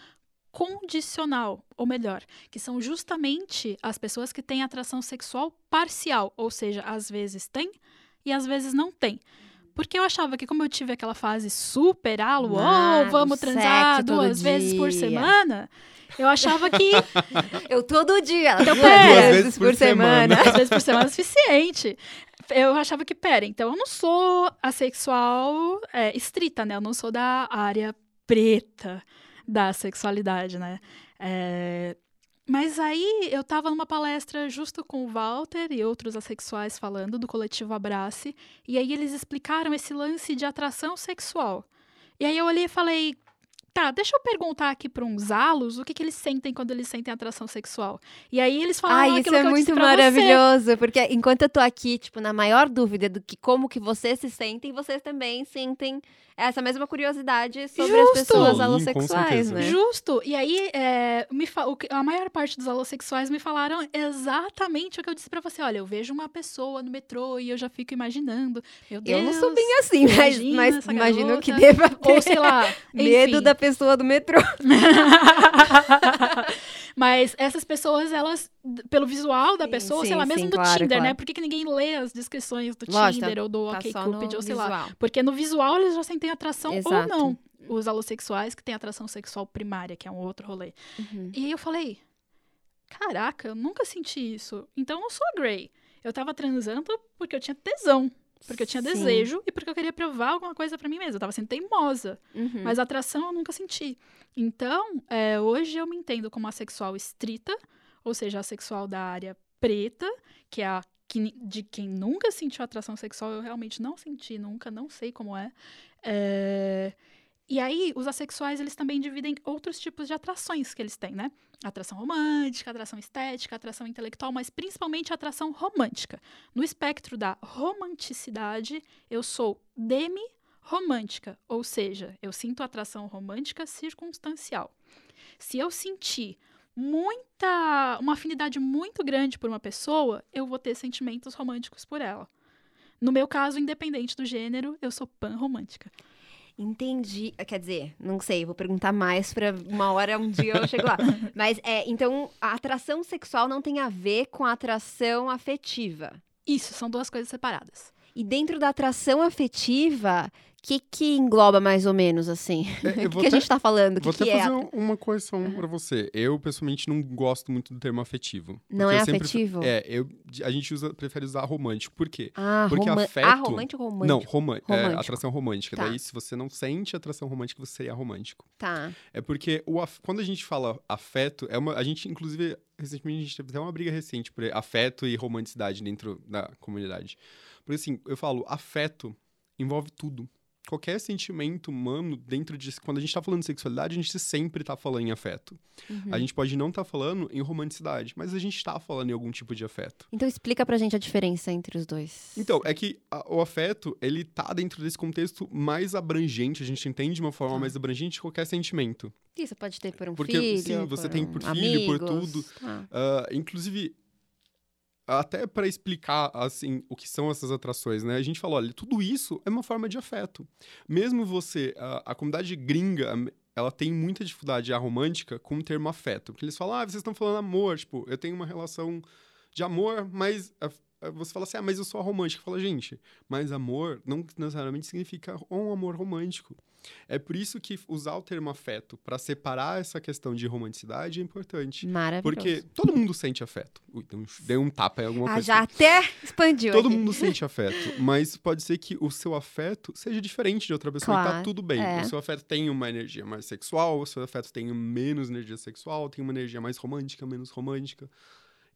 condicional, ou melhor, que são justamente as pessoas que têm atração sexual parcial, ou seja, às vezes tem e às vezes não tem. Porque eu achava que, como eu tive aquela fase super alo, Ah, oh, vamos transar duas vezes por dia. semana, eu achava que Eu todo dia, Então, duas pera. vezes por semana. Duas vezes por semana é suficiente. eu achava que, pera, então eu não sou assexual é, estrita, né? Eu não sou da área preta da sexualidade, né? É, mas aí eu tava numa palestra justo com o Walter e outros assexuais falando do coletivo Abrace, e aí eles explicaram esse lance de atração sexual. E aí eu olhei e falei, tá, deixa eu perguntar aqui para uns alos o que, que eles sentem quando eles sentem atração sexual. E aí eles falaram ah, isso é muito maravilhoso, você. porque enquanto eu tô aqui, tipo, na maior dúvida do que como que vocês se sentem, vocês também sentem essa mesma curiosidade sobre Justo. as pessoas Sim, alossexuais, né? Justo. E aí, é, me o, a maior parte dos alossexuais me falaram exatamente o que eu disse para você. Olha, eu vejo uma pessoa no metrô e eu já fico imaginando. Meu Deus. Eu não sou bem assim, mas, mas imagino que deva ter Ou sei lá. medo da pessoa do metrô. Mas essas pessoas, elas, pelo visual da pessoa, sim, sei lá, mesmo sim, do claro, Tinder, né? claro. Por que, que ninguém lê as descrições do Lógico, Tinder ou do Tá OkCupid, ou sei lá. visual. Porque no visual eles já sentem atração Exato. ou não. Os alossexuais que têm atração sexual primária, que é um outro rolê. Uhum. E aí eu falei, caraca, eu nunca senti isso. Então eu sou Grey. Eu tava transando porque eu tinha tesão. Porque eu tinha Sim. desejo e porque eu queria provar alguma coisa pra mim mesma. Eu tava sendo teimosa. Uhum. Mas atração eu nunca senti. Então, é, hoje eu me entendo como assexual estrita, ou seja, assexual da área preta, que é a que de quem nunca sentiu atração sexual, eu realmente não senti nunca, não sei como é. É, E aí, os assexuais, eles também dividem outros tipos de atrações que eles têm, né? Atração romântica, atração estética, atração intelectual, mas principalmente atração romântica. No espectro da romanticidade, eu sou demi-romântica, ou seja, eu sinto atração romântica circunstancial. Se eu sentir muita, uma afinidade muito grande por uma pessoa, eu vou ter sentimentos românticos por ela. No meu caso, independente do gênero, eu sou pan-romântica. Entendi. Quer dizer, não sei, vou perguntar mais pra uma hora, um dia eu chego lá. Mas é, então a atração sexual não tem a ver com a atração afetiva. Isso, são duas coisas separadas. E dentro da atração afetiva, que, que engloba mais ou menos assim? É, O que, que a até- gente tá falando? Que, Vou até que é? fazer um- uma correção pra você. Eu, pessoalmente, não gosto muito do termo afetivo. Não é eu sempre- afetivo? É, eu, a gente usa, prefere usar romântico. Por quê? Ah, Porque roman... afeto- ah, romântico ou romântico? Não, roman é, Romântico. atração romântica. Tá. Daí, se você não sente atração romântica, você seria romântico. Tá. É porque o af- quando a gente fala afeto, é uma, a gente, inclusive, recentemente, a gente teve até uma briga recente por afeto e romanticidade dentro da comunidade. Porque, assim, eu falo, afeto envolve tudo. Qualquer sentimento humano dentro de... Quando a gente tá falando de sexualidade, a gente sempre tá falando em afeto. Uhum. A gente pode não estar falando em romanticidade, mas a gente tá falando em algum tipo de afeto. Então explica pra gente a diferença entre os dois. Então, é que a- o afeto, ele tá dentro desse contexto mais abrangente, a gente entende de uma forma Tá. mais abrangente de qualquer sentimento. Isso pode ter por um Porque, filho, sim, você tem um por filho, por amigos. tudo. Tá. Ah, inclusive, até para explicar assim o que são essas atrações, né? A gente falou, olha, tudo isso é uma forma de afeto. Mesmo você, a, a comunidade gringa, ela tem muita dificuldade a romântica com o termo afeto, porque eles falam, ah, vocês estão falando amor, tipo, eu tenho uma relação de amor, mas você fala assim, ah, mas eu sou romântica. Fala, gente, mas amor não necessariamente significa um amor romântico. É por isso que usar o termo afeto para separar essa questão de romanticidade é importante. Maravilhoso. Porque todo mundo sente afeto. Ui, dei um, tapa em alguma Ah, coisa. já até expandiu Todo aqui. mundo sente afeto, mas pode ser que o seu afeto seja diferente de outra pessoa e tá Claro, tudo bem. é. O seu afeto tem uma energia mais sexual, o seu afeto tem menos energia sexual, tem uma energia mais romântica, menos romântica.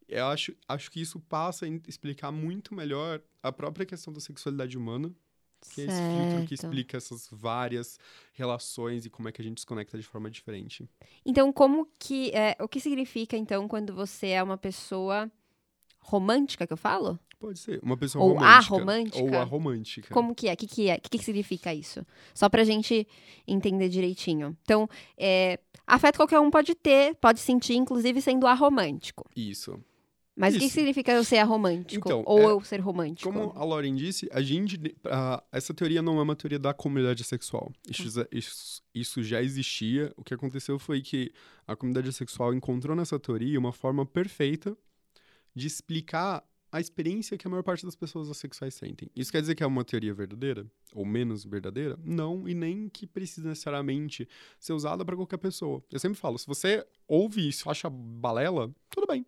Eu acho, acho que isso passa a explicar muito melhor a própria questão da sexualidade humana, que é esse filtro que Certo. explica essas várias relações e como é que a gente se conecta de forma diferente. Então, como que. É, o que significa, então, quando você é uma pessoa romântica, que eu falo? Pode ser. Uma pessoa Ou a romântica. romântica? Ou a romântica. Como que é? O que, que é? O que, que significa isso? Só pra gente entender direitinho. Então, é, afeto qualquer um pode ter, pode sentir, inclusive sendo aromântico. Isso. Mas o que significa eu ser aromântico? Então, ou é- eu ser romântico? Como a Lauren disse, a gente, ah, essa teoria não é uma teoria da comunidade sexual. Isso, já- isso- isso já existia. O que aconteceu foi que a comunidade sexual encontrou nessa teoria uma forma perfeita de explicar a experiência que a maior parte das pessoas assexuais sentem. Isso quer dizer que é uma teoria verdadeira? Ou menos verdadeira? Não, e nem que precisa necessariamente ser usada para qualquer pessoa. Eu sempre falo, se você ouve isso, acha balela, tudo bem.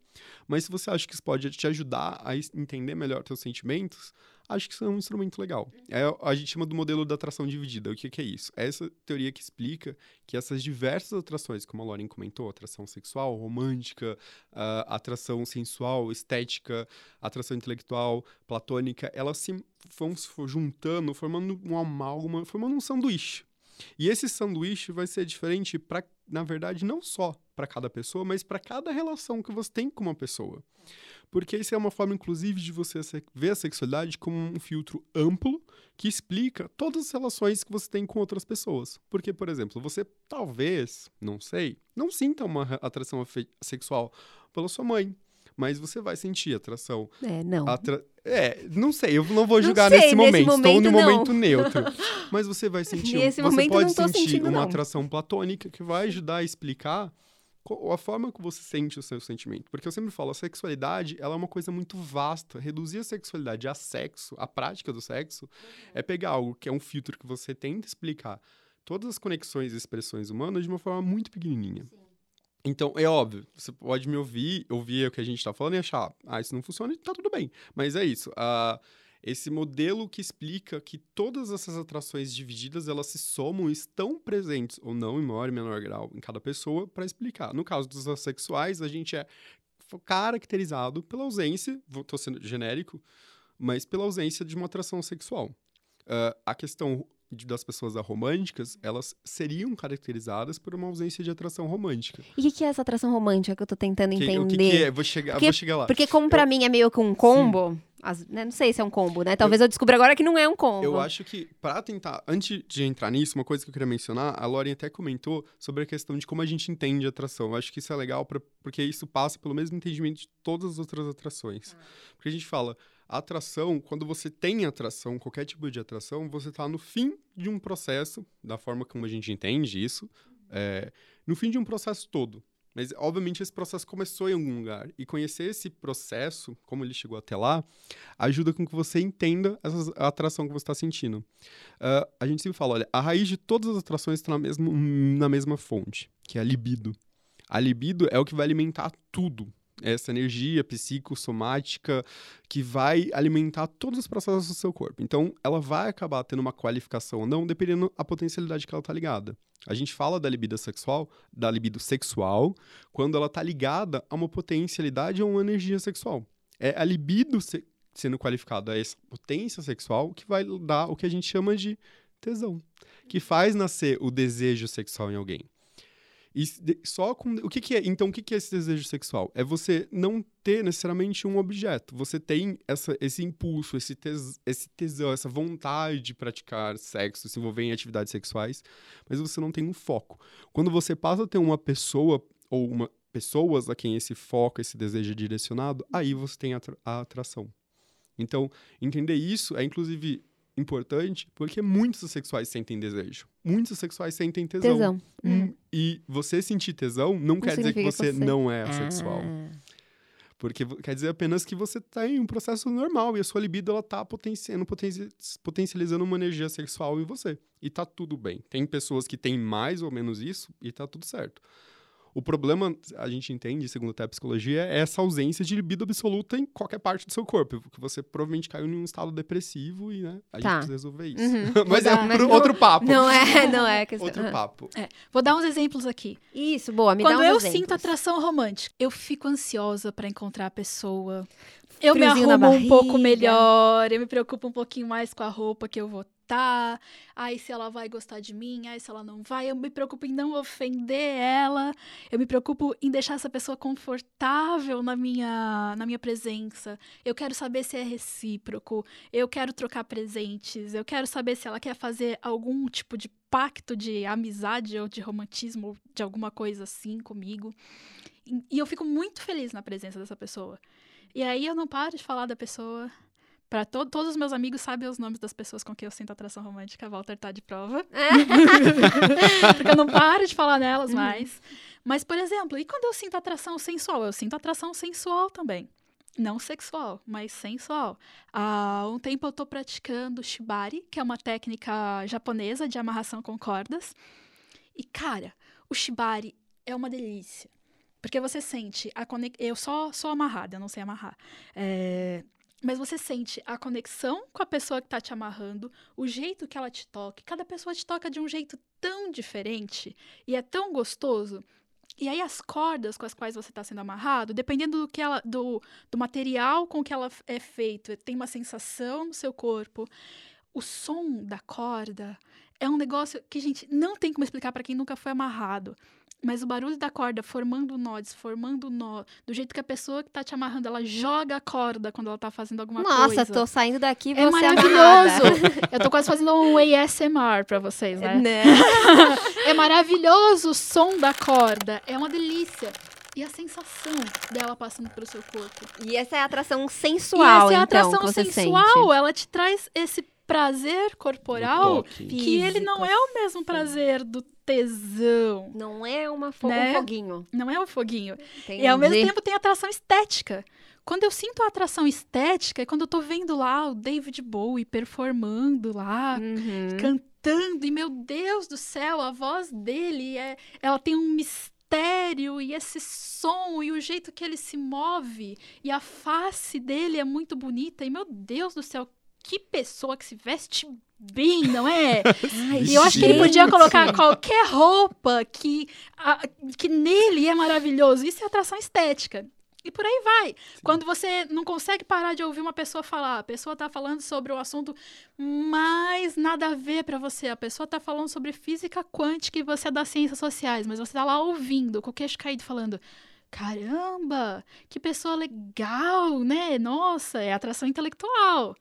Mas se você acha que isso pode te ajudar a entender melhor seus sentimentos, acho que isso é um instrumento legal. É, a gente chama do modelo da atração dividida. O que, que é isso? É essa teoria que explica que essas diversas atrações, como a Lauren comentou, atração sexual, romântica, uh, atração sensual, estética, atração intelectual, platônica, elas se vão se juntando, formando um amálgama, formando um sanduíche. E esse sanduíche vai ser diferente para, na verdade, não só para cada pessoa, mas para cada relação que você tem com uma pessoa. Porque isso é uma forma, inclusive, de você ver a sexualidade como um filtro amplo que explica todas as relações que você tem com outras pessoas. Porque, por exemplo, você talvez, não sei, não sinta uma atração sexual pela sua mãe, mas você vai sentir atração. É, não. Atra... É, não sei, eu não vou julgar sei, nesse, momento, nesse momento, estou no não. momento neutro. Mas você vai sentir, nesse você momento pode sentir sentindo, uma não. atração platônica que vai ajudar a explicar a forma que você sente o seu sentimento. Porque eu sempre falo, a sexualidade, ela é uma coisa muito vasta. Reduzir a sexualidade a sexo, a prática do sexo, é pegar algo que é um filtro que você tenta explicar todas as conexões e expressões humanas de uma forma muito pequenininha. Sim. Então, é óbvio, você pode me ouvir, ouvir o que a gente está falando e achar, ah, isso não funciona, tá tudo bem. Mas é isso. Uh, esse modelo que explica que todas essas atrações divididas, elas se somam e estão presentes, ou não, em maior e menor grau, em cada pessoa, para explicar. No caso dos assexuais, a gente é caracterizado pela ausência, estou sendo genérico, mas pela ausência de uma atração sexual. Uh, a questão das pessoas românticas, elas seriam caracterizadas por uma ausência de atração romântica. E o que, que, é essa atração romântica que eu tô tentando que, entender? O que, que, é? Vou chegar, porque, vou chegar lá. Porque como para mim é meio que um combo, as, né, não sei se é um combo, né? Talvez eu, eu, descubra agora que não é um combo. Eu acho que, para tentar, antes de entrar nisso, uma coisa que eu queria mencionar, a Lauren até comentou sobre a questão de como a gente entende atração. Eu acho que isso é legal, pra, porque isso passa pelo mesmo entendimento de todas as outras atrações. Ah. Porque a gente fala, atração, quando você tem atração, qualquer tipo de atração, você está no fim de um processo, da forma como a gente entende isso, é, no fim de um processo todo. Mas, obviamente, esse processo começou em algum lugar. E conhecer esse processo, como ele chegou até lá, ajuda com que você entenda essa atração que você está sentindo. Uh, a gente sempre fala, olha, a raiz de todas as atrações está na na mesma fonte, que é a libido. A libido é o que vai alimentar tudo essa energia psicossomática que vai alimentar todos os processos do seu corpo. Então, ela vai acabar tendo uma qualificação ou não, dependendo da potencialidade que ela está ligada. A gente fala da libido sexual, da libido sexual, quando ela está ligada a uma potencialidade ou uma energia sexual. É a libido se sendo qualificada a essa potência sexual que vai dar o que a gente chama de tesão, que faz nascer o desejo sexual em alguém. E só com. O que, que é? Então, o que, que é esse desejo sexual? É você não ter necessariamente um objeto. Você tem essa, esse impulso, esse, tes, esse tesão, essa vontade de praticar sexo, se envolver em atividades sexuais, mas você não tem um foco. Quando você passa a ter uma pessoa ou uma, pessoas a quem esse foco, esse desejo é direcionado, aí você tem a, a atração. Então, entender isso é, inclusive, importante porque muitos sexuais sentem desejo. Muitos sexuais sentem tesão. Tesão. Hum. E você sentir tesão não, não quer dizer que você, que você, não é assexual. Ah. Porque quer dizer apenas que você está em um processo normal e a sua libido ela está potenciando, potencializando uma energia sexual em você. E tá tudo bem. Tem pessoas que têm mais ou menos isso e tá tudo certo. O problema, a gente entende, segundo a psicologia, é essa ausência de libido absoluta em qualquer parte do seu corpo. Que você provavelmente caiu em um estado depressivo e, né, a tá. gente precisa resolver isso. Uhum. mas é mas outro papo. Não é, não é. Questão... Outro papo. É. Vou dar uns exemplos aqui. Isso, boa, me Quando dá uns eu exemplos. sinto atração romântica, eu fico ansiosa para encontrar a pessoa. Eu Friozinho me arrumo um pouco melhor, eu me preocupo um pouquinho mais com a roupa que eu vou tá, ai se ela vai gostar de mim, ai se ela não vai, eu me preocupo em não ofender ela, eu me preocupo em deixar essa pessoa confortável na minha, na minha presença, eu quero saber se é recíproco, eu quero trocar presentes, eu quero saber se ela quer fazer algum tipo de pacto de amizade ou de romantismo, de alguma coisa assim comigo. E eu fico muito feliz na presença dessa pessoa. E aí eu não paro de falar da pessoa, Pra to todos os meus amigos sabem os nomes das pessoas com quem eu sinto atração romântica. Walter tá de prova. Porque eu não paro de falar nelas uhum. mais. Mas, por exemplo, e quando eu sinto atração sensual? Eu sinto atração sensual também. não sexual, mas sensual. Há um tempo eu tô praticando shibari, que é uma técnica japonesa de amarração com cordas. E, cara, o shibari é uma delícia. Porque você sente a conexão. Eu só sou amarrada, eu não sei amarrar. É... Mas você sente a conexão com a pessoa que tá te amarrando, o jeito que ela te toca. Cada pessoa te toca de um jeito tão diferente e é tão gostoso. E aí as cordas com as quais você está sendo amarrado, dependendo do que ela, do, do material com que ela é feito, tem uma sensação no seu corpo. O som da corda é um negócio que, gente, não tem como explicar para quem nunca foi amarrado. Mas o barulho da corda formando nó, desformando nó, do jeito que a pessoa que tá te amarrando, ela joga a corda quando ela tá fazendo alguma Nossa, coisa. Nossa, tô saindo daqui É maravilhoso. Eu tô quase fazendo um ASMR pra vocês, né? né? é maravilhoso o som da corda. É uma delícia. E a sensação dela passando pelo seu corpo. E essa é a atração sensual, e essa é a então, atração você sensual. Ela te traz esse prazer corporal que ele não é o mesmo prazer do tesão. Não é uma fo Né? um foguinho. Não é o foguinho. Entendi. E ao mesmo tempo tem atração estética. Quando eu sinto a atração estética, é quando eu tô vendo lá o David Bowie performando lá, Uhum. cantando, e meu Deus do céu, a voz dele é, ela tem um mistério e esse som e o jeito que ele se move e a face dele é muito bonita e meu Deus do céu, que pessoa que se veste bem, não é? Ai, E eu acho que ele podia colocar qualquer roupa que, a- que nele é maravilhoso. Isso é atração estética. E por aí vai. Quando você não consegue parar de ouvir uma pessoa falar, a pessoa tá falando sobre o assunto mais nada a ver pra você. A pessoa tá falando sobre física quântica e você é das ciências sociais, mas você tá lá ouvindo, com o queixo caído, falando. Caramba, que pessoa legal, né? Nossa, é atração intelectual.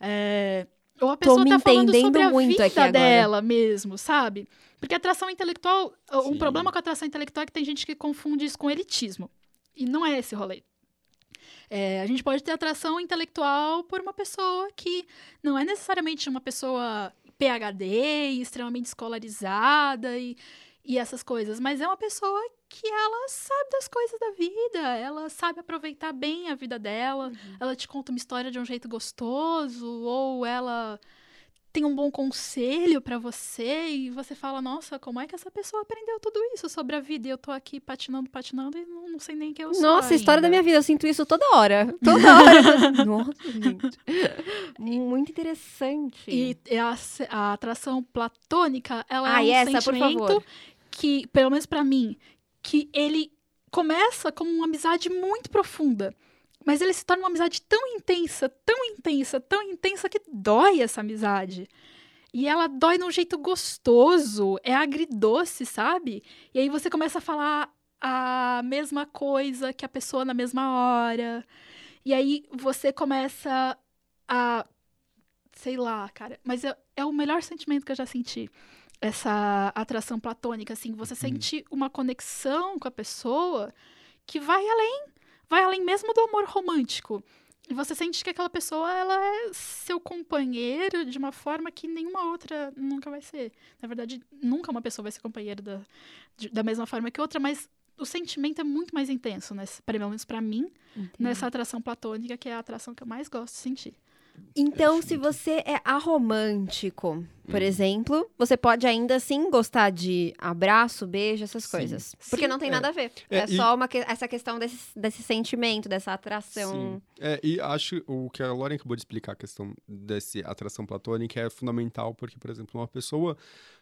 É, Ou a pessoa me tá falando entendendo sobre a muito vida aqui agora. dela mesmo, sabe? Porque atração intelectual, um Sim. problema com a atração intelectual é que tem gente que confunde isso com elitismo. E não é esse rolê. É, a gente pode ter atração intelectual por uma pessoa que não é necessariamente uma pessoa PhD, extremamente escolarizada e, e essas coisas, mas é uma pessoa que ela sabe das coisas da vida, ela sabe aproveitar bem a vida dela, ela te conta uma história de um jeito gostoso, ou ela tem um bom conselho pra você e você fala, nossa, como é que essa pessoa aprendeu tudo isso sobre a vida? E eu tô aqui patinando, patinando e não, não sei nem quem eu sou. Nossa, a história da ainda. minha vida, eu sinto isso toda hora. Toda hora. Nossa, gente. Muito interessante. E é a, a atração platônica, ela Ah, é um essa, sentimento. Que, pelo menos pra mim, que ele começa como uma amizade muito profunda. Mas ele se torna uma amizade tão intensa, tão intensa, tão intensa que dói essa amizade. E ela dói de um jeito gostoso, é agridoce, sabe? E aí você começa a falar a mesma coisa que a pessoa na mesma hora. E aí você começa a. Sei lá, cara. Mas é, é o melhor sentimento que eu já senti. Essa atração platônica, assim. Você sente uma conexão com a pessoa que vai além. Vai além mesmo do amor romântico. E você sente que aquela pessoa, ela é seu companheiro de uma forma que nenhuma outra nunca vai ser. Na verdade, nunca uma pessoa vai ser companheiro da, de- da mesma forma que outra, mas o sentimento é muito mais intenso, nesse, pelo menos pra mim, nessa atração platônica, que é a atração que eu mais gosto de sentir. Então, se você é aromântico, por Hum. exemplo, você pode ainda assim gostar de abraço, beijo, essas Sim. coisas. Porque Sim. não tem É. nada a ver. É, É, e- só uma que- essa questão desse, desse sentimento, dessa atração. Sim. É, e acho o que a Lauren acabou de explicar, a questão dessa atração platônica, é fundamental, porque, por exemplo, uma pessoa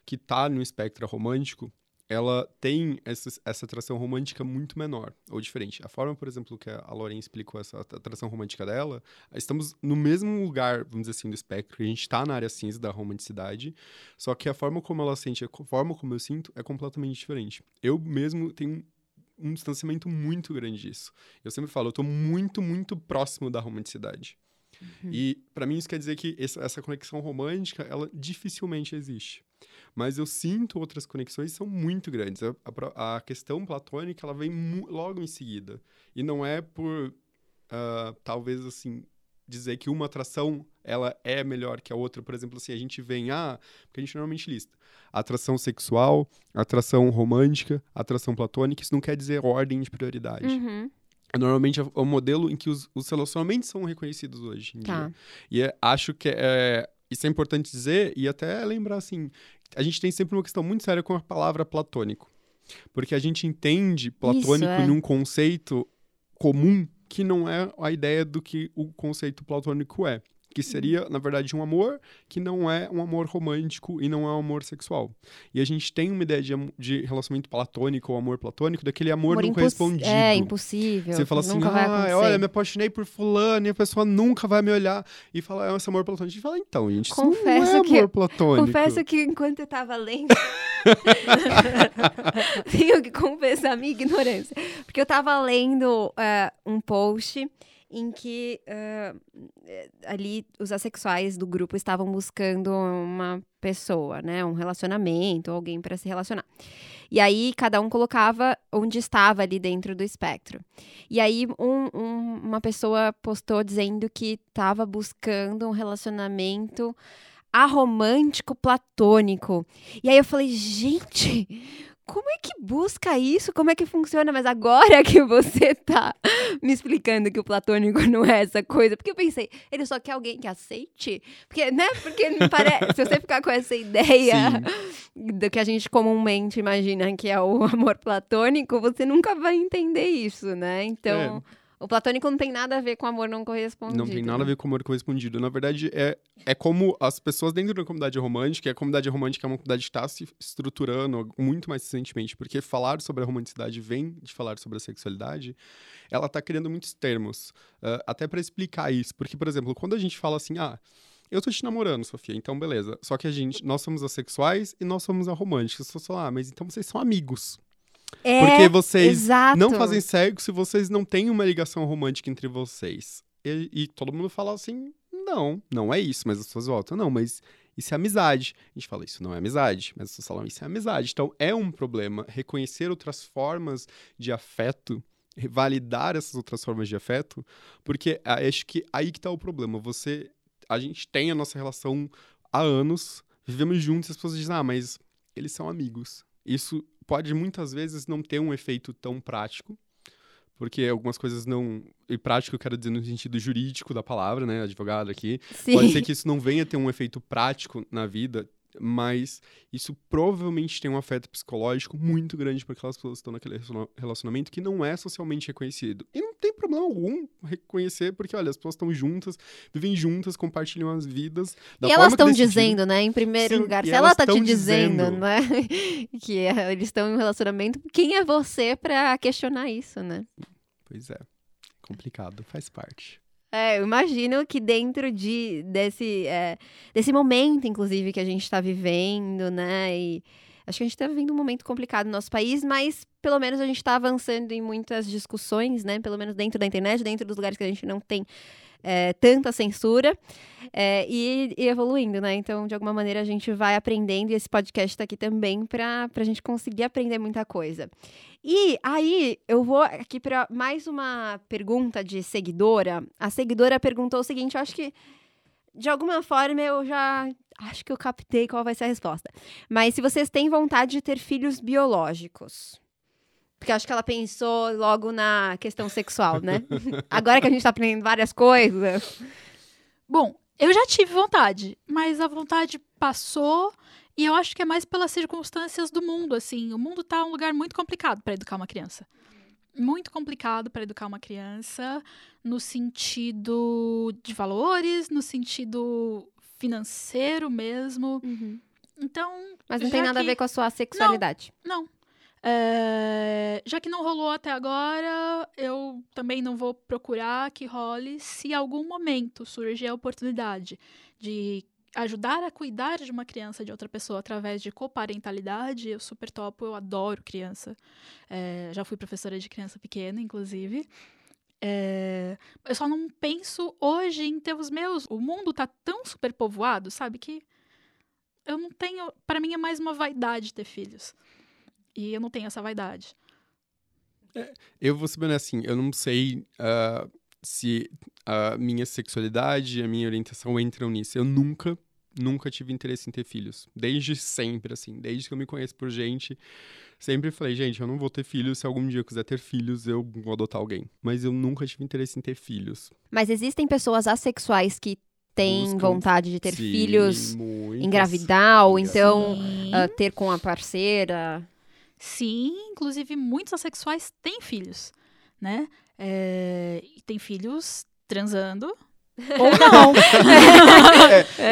que tá no espectro romântico, ela tem essa, essa atração romântica muito menor, ou diferente. A forma, por exemplo, que a Lauren explicou essa at- atração romântica dela, estamos no mesmo lugar, vamos dizer assim, do espectro, a gente tá na área cinza da romanticidade, só que a forma como ela sente, a forma como eu sinto, é completamente diferente. Eu mesmo tenho um distanciamento muito grande disso. Eu sempre falo, eu tô muito, muito próximo da romanticidade. E pra mim isso quer dizer que essa, conexão romântica, ela dificilmente existe. Mas eu sinto outras conexões que são muito grandes. A, a a questão platônica, ela vem logo em seguida. E não é por, ah, talvez assim, dizer que uma atração, ela é melhor que a outra. Por exemplo, assim, a gente vem, ah, porque a gente normalmente lista. Atração sexual, atração romântica, atração platônica, isso não quer dizer ordem de prioridade. Uhum. É normalmente é o modelo em que os, os relacionamentos são reconhecidos hoje em Tá. dia. E é- acho que é, isso é importante dizer e até lembrar assim, a gente tem sempre uma questão muito séria com a palavra platônico. Porque a gente entende platônico é. num conceito comum que não é a ideia do que o conceito platônico é. Que seria, na verdade, um amor que não é um amor romântico e não é um amor sexual. E a gente tem uma ideia de, de relacionamento platônico ou amor platônico, daquele amor, Amor não correspondido. É, impossível. Você fala assim, ah, olha, me apaixonei por fulano e a pessoa nunca vai me olhar e falar, é esse amor platônico. A gente fala, então, gente, isso Confesso não é amor que- platônico. Confesso que enquanto eu tava lendo. Tenho que confessar a minha ignorância. Porque eu tava lendo eh, um post em que eh, ali os assexuais do grupo estavam buscando uma pessoa, né? Um relacionamento, alguém para se relacionar. E aí cada um colocava onde estava ali dentro do espectro. E aí um- um- uma pessoa postou dizendo que estava buscando um relacionamento aromântico platônico. E aí eu falei, gente, como é que busca isso? Como é que funciona? Mas agora que você tá me explicando que o platônico não é essa coisa, porque eu pensei, ele só quer alguém que aceite? Porque, né? Porque me parece, se você ficar com essa ideia do que a gente comumente imagina que é o amor platônico, você nunca vai entender isso, né? Então, o platônico não tem nada a ver com amor não correspondido. Não tem nada a ver com amor correspondido. Na verdade, é, é como as pessoas dentro da comunidade romântica, e a comunidade romântica é uma comunidade que está se estruturando muito mais recentemente, porque falar sobre a romanticidade vem de falar sobre a sexualidade, ela está criando muitos termos, ah, até para explicar isso. Porque, por exemplo, quando a gente fala assim, ah, eu tô te namorando, Sofia, então beleza. Só que a gente, nós somos assexuais e nós somos aromânticos. Você fala, ah, mas então vocês são amigos. É, Porque vocês exato. não fazem sexo se vocês não têm uma ligação romântica entre vocês. E, e todo mundo fala assim, não, não é isso. Mas as pessoas voltam, não, mas isso é amizade. A gente fala, isso não é amizade. Mas as pessoas falam, isso é amizade. Então, é um problema reconhecer outras formas de afeto, validar essas outras formas de afeto, porque acho que aí que tá o problema. Você, a gente tem a nossa relação há anos, vivemos juntos, e as pessoas dizem, ah, mas eles são amigos. Isso pode muitas vezes não ter um efeito tão prático, porque algumas coisas não. E prático eu quero dizer no sentido jurídico da palavra, né? Advogado aqui. Sim. Pode ser que isso não venha ter um efeito prático na vida, mas isso provavelmente tem um afeto psicológico muito grande para aquelas pessoas que estão naquele relaciona- relacionamento que não é socialmente reconhecido. E não tem problema algum reconhecer, porque, olha, as pessoas estão juntas, vivem juntas, compartilham as vidas. Da e elas estão dizendo, né, em primeiro Sim, lugar, se ela elas tá te dizendo, dizendo. né, que é, eles estão em um relacionamento, quem é você pra questionar isso, né? Pois é. Complicado, faz parte. É, eu imagino que dentro de, desse, é, desse momento, inclusive, que a gente está vivendo, né? E acho que a gente está vivendo um momento complicado no nosso país, mas pelo menos a gente está avançando em muitas discussões, né? Pelo menos dentro da internet, dentro dos lugares que a gente não tem é, tanta censura é, e, e evoluindo, né? Então, de alguma maneira, a gente vai aprendendo e esse podcast está aqui também para a gente conseguir aprender muita coisa. E aí, eu vou aqui para mais uma pergunta de seguidora. A seguidora perguntou o seguinte: eu acho que de alguma forma eu já acho que eu captei qual vai ser a resposta. Mas se vocês têm vontade de ter filhos biológicos. Porque eu acho que ela pensou logo na questão sexual, né? Agora que a gente tá aprendendo várias coisas. Bom, eu já tive vontade, mas a vontade passou e eu acho que é mais pelas circunstâncias do mundo, assim. O mundo tá um lugar muito complicado para educar uma criança. Muito complicado para educar uma criança no sentido de valores, no sentido financeiro mesmo. Então, Mas não tem nada a que- ver com a sua sexualidade. não. É, já que não rolou até agora, eu também não vou procurar que role se algum momento surgir a oportunidade de ajudar a cuidar de uma criança de outra pessoa através de coparentalidade, eu super topo, eu adoro criança. É, já fui professora de criança pequena, inclusive. É, eu só não penso hoje em ter os meus. O mundo tá tão superpovoado, sabe? Que eu não tenho. Para mim é mais uma vaidade ter filhos. E eu não tenho essa vaidade. Eu vou ser bem assim, eu não sei ah, se a minha sexualidade e a minha orientação entram nisso. Eu nunca nunca tive interesse em ter filhos. Desde sempre, assim. Desde que eu me conheço por gente, sempre falei, gente, eu não vou ter filhos. Se algum dia eu quiser ter filhos, eu vou adotar alguém. Mas eu nunca tive interesse em ter filhos. Mas existem pessoas assexuais que têm Buscam- vontade de ter Sim, filhos, muitas. engravidar, ou então ah, ter com a parceira. Sim, inclusive muitos assexuais têm filhos, né? É, e tem filhos transando ou não.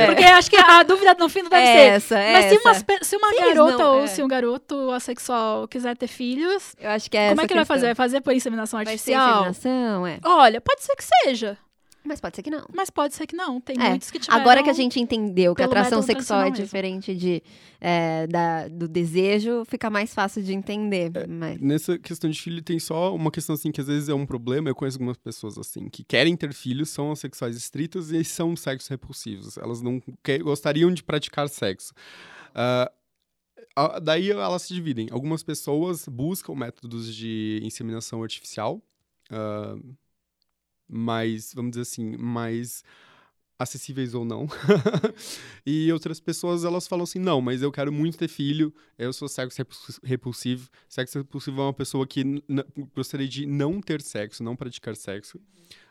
Porque acho que a dúvida no fim não deve ser. essa, Mas se, essa. umas pe- se uma Se eles garota não- ou é. se um garoto assexual quiser ter filhos, Eu acho que é como essa é que ele vai fazer? Vai fazer por inseminação Vai ser artificial? inseminação, é. Olha, pode ser que seja, Mas pode ser que não. mas pode ser que não. Tem É, muitos que tiveram... Agora que a gente entendeu que a atração sexual é diferente de, é, da, do desejo, fica mais fácil de entender. Mas... Nessa questão de filho, tem só uma questão assim que às vezes é um problema. Eu conheço algumas pessoas assim que querem ter filhos, são assexuais estritas e são sexos repulsivos. Elas não que- gostariam de praticar sexo. Ah, daí elas se dividem. Algumas pessoas buscam métodos de inseminação artificial, ah, mais, vamos dizer assim, mais acessíveis ou não. e outras pessoas, elas falam assim, não, mas eu quero muito ter filho, eu sou sexo repulsi- repulsivo. Sexo repulsivo é uma pessoa que gostaria de não ter sexo, não praticar sexo.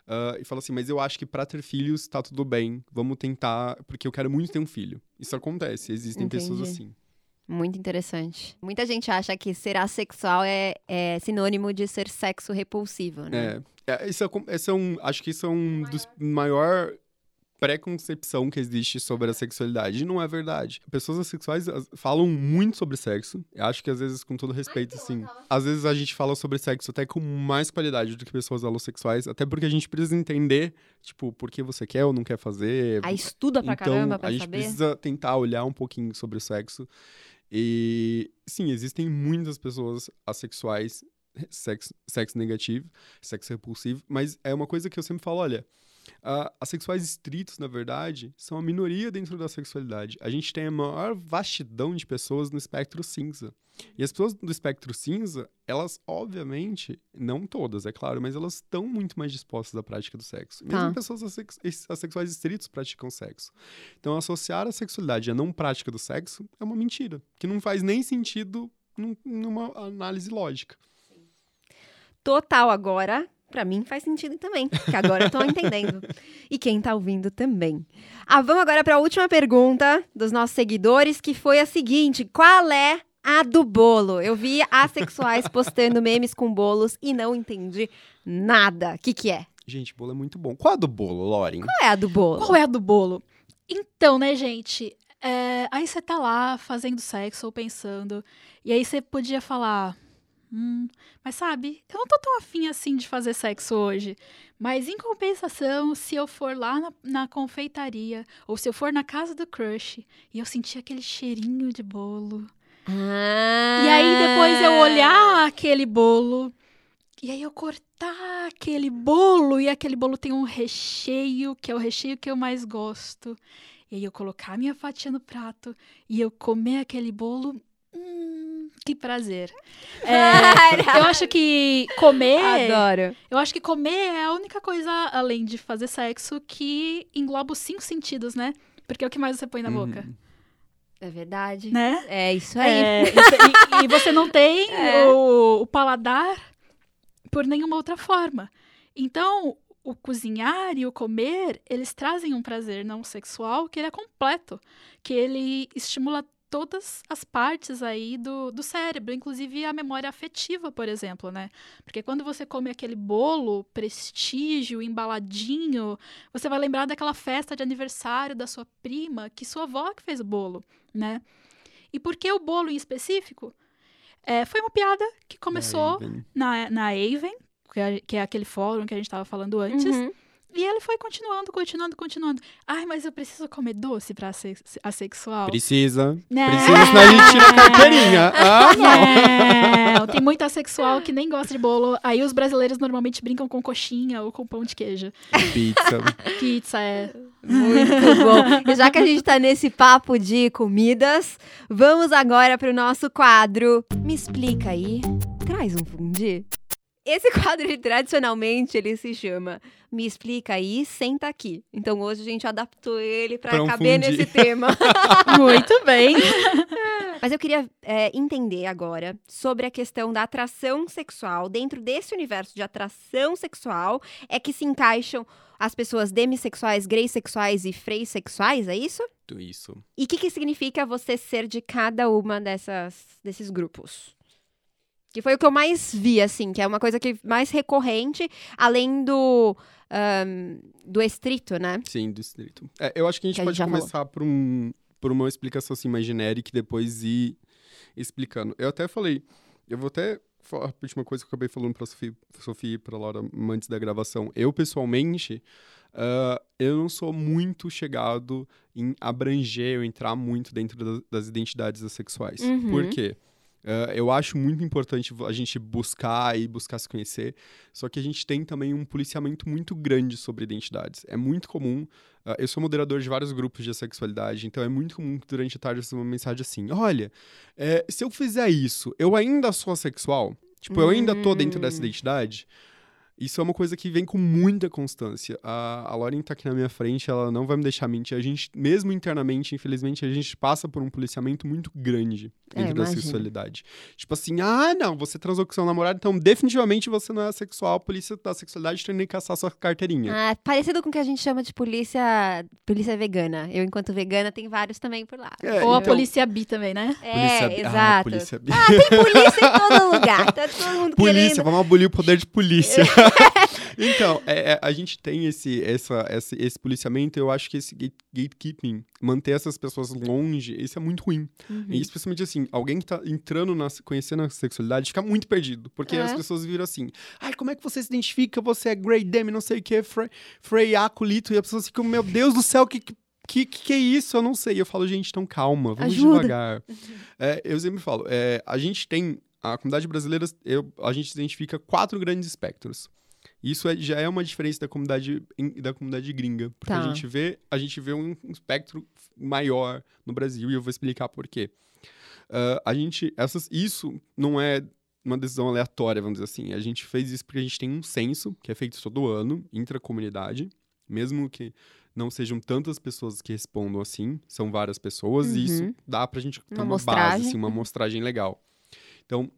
Ah, e fala assim, mas eu acho que pra ter filhos tá tudo bem, vamos tentar, porque eu quero muito ter um filho. Isso acontece, existem pessoas Entendi. assim. Muito interessante. Muita gente acha que ser assexual é, é sinônimo de ser sexo repulsivo, né? É, é, isso é, esse é um, acho que isso é um dos maior preconcepção que existe sobre a sexualidade. E não é verdade. Pessoas assexuais as- falam muito sobre sexo. Eu acho que às vezes, com todo respeito, assim, às vezes a gente fala sobre sexo até com mais qualidade do que pessoas alossexuais, até porque a gente precisa entender, tipo, por que você quer ou não quer fazer. Aí estuda pra então, caramba pra a gente saber. precisa tentar olhar um pouquinho sobre o sexo. E sim, existem muitas pessoas assexuais, sexo, sexo negativo, sexo repulsivo, mas é uma coisa que eu sempre falo, olha, ah, assexuais estritos, na verdade, são a minoria dentro da sexualidade. A gente tem a maior vastidão de pessoas no espectro cinza. E as pessoas do espectro cinza, elas, obviamente, não todas, é claro, mas elas estão muito mais dispostas à prática do sexo. Mesmo Tá. pessoas assex- assexuais estritos praticam sexo. Então, associar a sexualidade à não prática do sexo é uma mentira, que não faz nem sentido num- numa análise lógica. Total agora, pra mim faz sentido também, que agora eu tô entendendo. E quem tá ouvindo também. Ah, vamos agora pra última pergunta dos nossos seguidores, que foi a seguinte: qual é a do bolo? Eu vi assexuais postando memes com bolos e não entendi nada. O que que é? Gente, bolo é muito bom. Qual é a do bolo, Loren? Qual é a do bolo? Qual é a do bolo? Então, né, gente? é, aí você tá lá fazendo sexo ou pensando, e aí você podia falar. Hum, mas sabe, eu não tô tão afim assim de fazer sexo hoje. Mas em compensação, se eu for lá na, na confeitaria, ou se eu for na casa do crush, e eu sentir aquele cheirinho de bolo. Ah. E aí depois eu olhar aquele bolo. E aí eu cortar aquele bolo. E aquele bolo tem um recheio, que é o recheio que eu mais gosto. E aí eu colocar minha fatia no prato. E eu comer aquele bolo. Hum, que prazer. É, eu acho que comer. Adoro. Eu acho que comer é a única coisa, além de fazer sexo, que engloba os cinco sentidos, né? Porque é o que mais você põe na boca, Uhum. É verdade. né? É isso aí. É, e, e você não tem É. o, o paladar por nenhuma outra forma. Então, o cozinhar e o comer, eles trazem um prazer não sexual que ele é completo, que ele estimula todas as partes aí do, do cérebro, inclusive a memória afetiva, por exemplo, né? Porque quando você come aquele bolo prestígio, embaladinho, você vai lembrar daquela festa de aniversário da sua prima, que sua avó que fez o bolo, né? E por que o bolo em específico? É, foi uma piada que começou na, na Aven, que é, que é aquele fórum que a gente estava falando antes. Uhum. E ele foi continuando, continuando, continuando. Ai, mas eu preciso comer doce pra ser assexual. Precisa. Né? Precisa, senão a gente tira a carteirinha. Ah, não. Não, tem muito assexual que nem gosta de bolo. Aí os brasileiros normalmente brincam com coxinha ou com pão de queijo. Pizza. Pizza é. Muito bom. E já que a gente tá nesse papo de comidas, vamos agora pro nosso quadro. Me explica aí. Traz um fundi. Esse quadro, ele, tradicionalmente, ele se chama Me Explica Aí, Senta Aqui. Então, hoje a gente adaptou ele para Pra caber nesse tema. Muito bem. Mas eu queria é, entender agora sobre a questão da atração sexual. Dentro desse universo de atração sexual, é que se encaixam as pessoas demissexuais, greysexuais e freissexuais, é isso? Tudo isso. E o que, que significa você ser de cada uma dessas, desses grupos? Que foi o que eu mais vi, assim, que é uma coisa que mais recorrente, além do, ahn, do estrito, né? Sim, do distrito. É, eu acho que a gente Que a gente pode já falou. começar por, um, por uma explicação assim mais genérica e depois ir explicando. Eu até falei, eu vou até falar a última coisa que eu acabei falando pra Sofia, Sofia e pra Laura antes da gravação. Eu, pessoalmente, ah, eu não sou muito chegado em abranger ou entrar muito dentro das, das identidades sexuais. Uhum. Por quê? Ah, eu acho muito importante a gente buscar e buscar se conhecer, só que a gente tem também um policiamento muito grande sobre identidades. É muito comum, ah, eu sou moderador de vários grupos de sexualidade, então é muito comum que durante a tarde eu uma mensagem assim: olha, é, se eu fizer isso, eu ainda sou assexual? Tipo, eu ainda tô dentro dessa Hum. identidade? Isso é uma coisa que vem com muita constância. A, a Lauren tá aqui na minha frente, ela não vai me deixar mentir. A gente, mesmo internamente, infelizmente, a gente passa por um policiamento muito grande É, dentro da imagino. sexualidade. Tipo assim, ah, não, você transou com seu namorado, então definitivamente você não é sexual. A polícia da sexualidade tem que caçar sua carteirinha. Ah, parecido com o que a gente chama de polícia, polícia vegana. Eu, enquanto vegana, tem vários também por lá. É, Ou a então- polícia bi também, né? É, Polícia bi- Ah, exato. polícia bi- Tem polícia em todo lugar. Tá todo mundo Polícia, querendo. vamos abolir o poder de polícia. então, é, é, a gente tem esse, essa, esse, esse policiamento, eu acho que esse gate- gatekeeping, manter essas pessoas longe, isso é muito ruim. Uhum. E especialmente assim, alguém que tá entrando, na, conhecendo a sexualidade, fica muito perdido. Porque É. as pessoas viram assim, ai, como é que você se identifica? Você é Grey Demi, não sei o que, Frey, Frey Acolito, e as pessoas ficam, meu Deus do céu, que... que que, que é isso? Eu não sei. Eu falo, gente, então calma, vamos Ajuda. devagar. É, eu sempre falo, é, a gente tem, a comunidade brasileira, eu, a gente identifica quatro grandes espectros. Isso é- já é uma diferença da comunidade, da comunidade gringa. Porque Tá. a gente vê, a gente vê um, um espectro maior no Brasil e eu vou explicar por quê. Ah, a gente, essas, isso não é uma decisão aleatória, vamos dizer assim. A gente fez isso porque a gente tem um censo, que é feito todo ano, intracomunidade, mesmo que não sejam tantas pessoas que respondam assim, são várias pessoas, e isso Uhum. dá pra gente ter Uma uma, base, assim, uma amostragem legal. Então,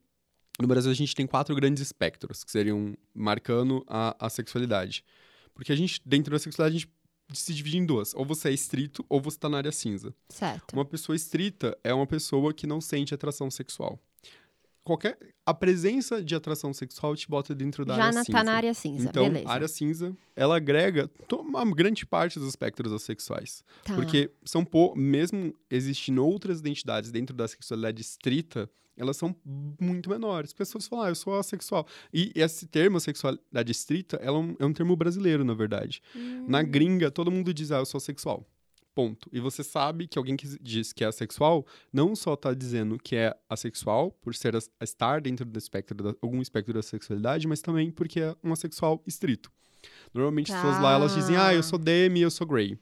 no Brasil a gente tem quatro grandes espectros, que seriam marcando a, a sexualidade. Porque a gente, dentro da sexualidade, a gente se divide em duas. Ou você é estrito, ou você tá na área cinza. Certo. Uma pessoa estrita é uma pessoa que não sente atração sexual. Qualquer a presença de atração sexual te bota dentro da Já área na, cinza. tá na área cinza, Então, beleza. a área cinza, ela agrega uma grande parte dos espectros sexuais. Tá. Porque são pou- mesmo existindo outras identidades dentro da sexualidade estrita, elas são muito menores. As pessoas falam, ah, eu sou assexual. E esse termo, sexualidade estrita, ela é um, é um termo brasileiro, na verdade. Hum. Na gringa, todo mundo diz, ah, eu sou sexual. Ponto. E você sabe que alguém que diz que é assexual não só tá dizendo que é assexual por ser estar dentro do espectro da, algum espectro da sexualidade, mas também porque é um assexual estrito. Normalmente as pessoas lá elas dizem, ah, eu sou demi, eu sou grey.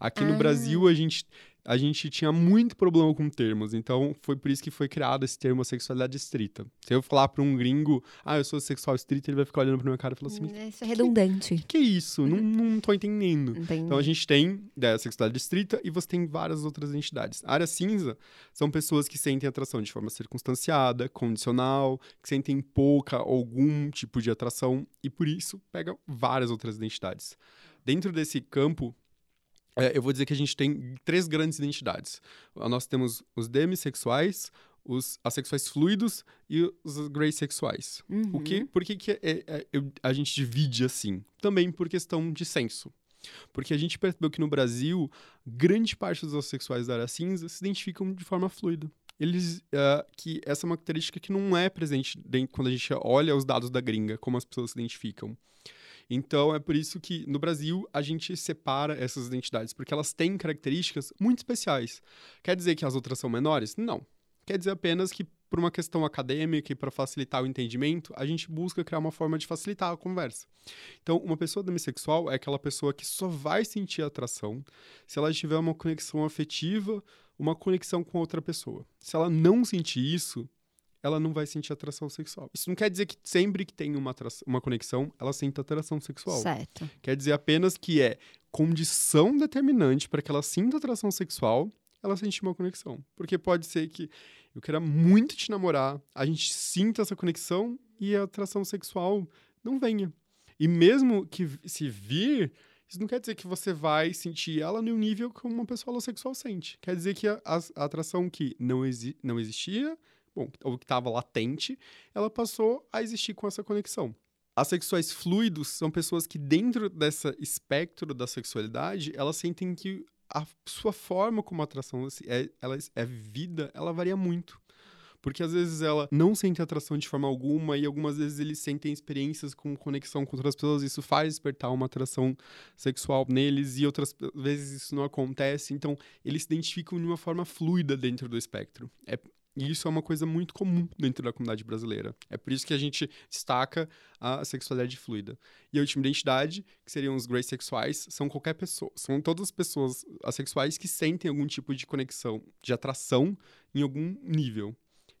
Aqui no Ah. Brasil a gente a gente tinha muito problema com termos, então foi por isso que foi criado esse termo sexualidade estrita. Se eu falar para um gringo, ah, eu sou sexual estrito, ele vai ficar olhando pra minha cara e falar assim, Isso é redundante. que, que é isso? Não, não tô entendendo. Entendi. Então a gente tem né, a sexualidade estrita e você tem várias outras identidades. A área cinza são pessoas que sentem atração de forma circunstanciada, condicional, que sentem pouca ou algum tipo de atração e por isso pega várias outras identidades. Dentro desse campo, é, eu vou dizer que a gente tem três grandes identidades. Ah, Nós temos os demissexuais, os assexuais fluidos e os greysexuais. O Uhum. que, por que, que é- é- eu- a gente divide assim? Também por questão de senso. Porque a gente percebeu que no Brasil, grande parte dos homossexuais da área cinza se identificam de forma fluida. Eles, ah, que essa é uma característica que não é presente dentro, quando a gente olha os dados da gringa, como as pessoas se identificam. Então, é por isso que no Brasil a gente separa essas identidades, porque elas têm características muito especiais. Quer dizer que as outras são menores? Não. Quer dizer apenas que, por uma questão acadêmica e para facilitar o entendimento, a gente busca criar uma forma de facilitar a conversa. Então, uma pessoa demissexual é aquela pessoa que só vai sentir atração se ela tiver uma conexão afetiva, uma conexão com outra pessoa. Se ela não sentir isso, ela não vai sentir atração sexual. Isso não quer dizer que sempre que tem uma, uma conexão, ela sinta atração sexual. Certo. Quer dizer apenas que é condição determinante para que ela sinta atração sexual, ela sentir uma conexão. Porque pode ser que eu queira muito te namorar, a gente sinta essa conexão e a atração sexual não venha. E mesmo que se vir, isso não quer dizer que você vai sentir ela no nível como uma pessoa homossexual sente. Quer dizer que a, a, a atração que não, exi não existia, bom, ou que estava latente, ela passou a existir com essa conexão. Assexuais fluidos são pessoas que, dentro desse espectro da sexualidade, elas sentem que a sua forma como atração é, ela é vida, ela varia muito. Porque às vezes ela não sente atração de forma alguma e algumas vezes eles sentem experiências com conexão com outras pessoas, isso faz despertar uma atração sexual neles e outras vezes isso não acontece. Então, eles se identificam de uma forma fluida dentro do espectro. É e isso é uma coisa muito comum dentro da comunidade brasileira. É por isso que a gente destaca a sexualidade fluida. E a última identidade, que seriam os grays sexuais, são qualquer pessoa. São todas as pessoas assexuais que sentem algum tipo de conexão, de atração em algum nível.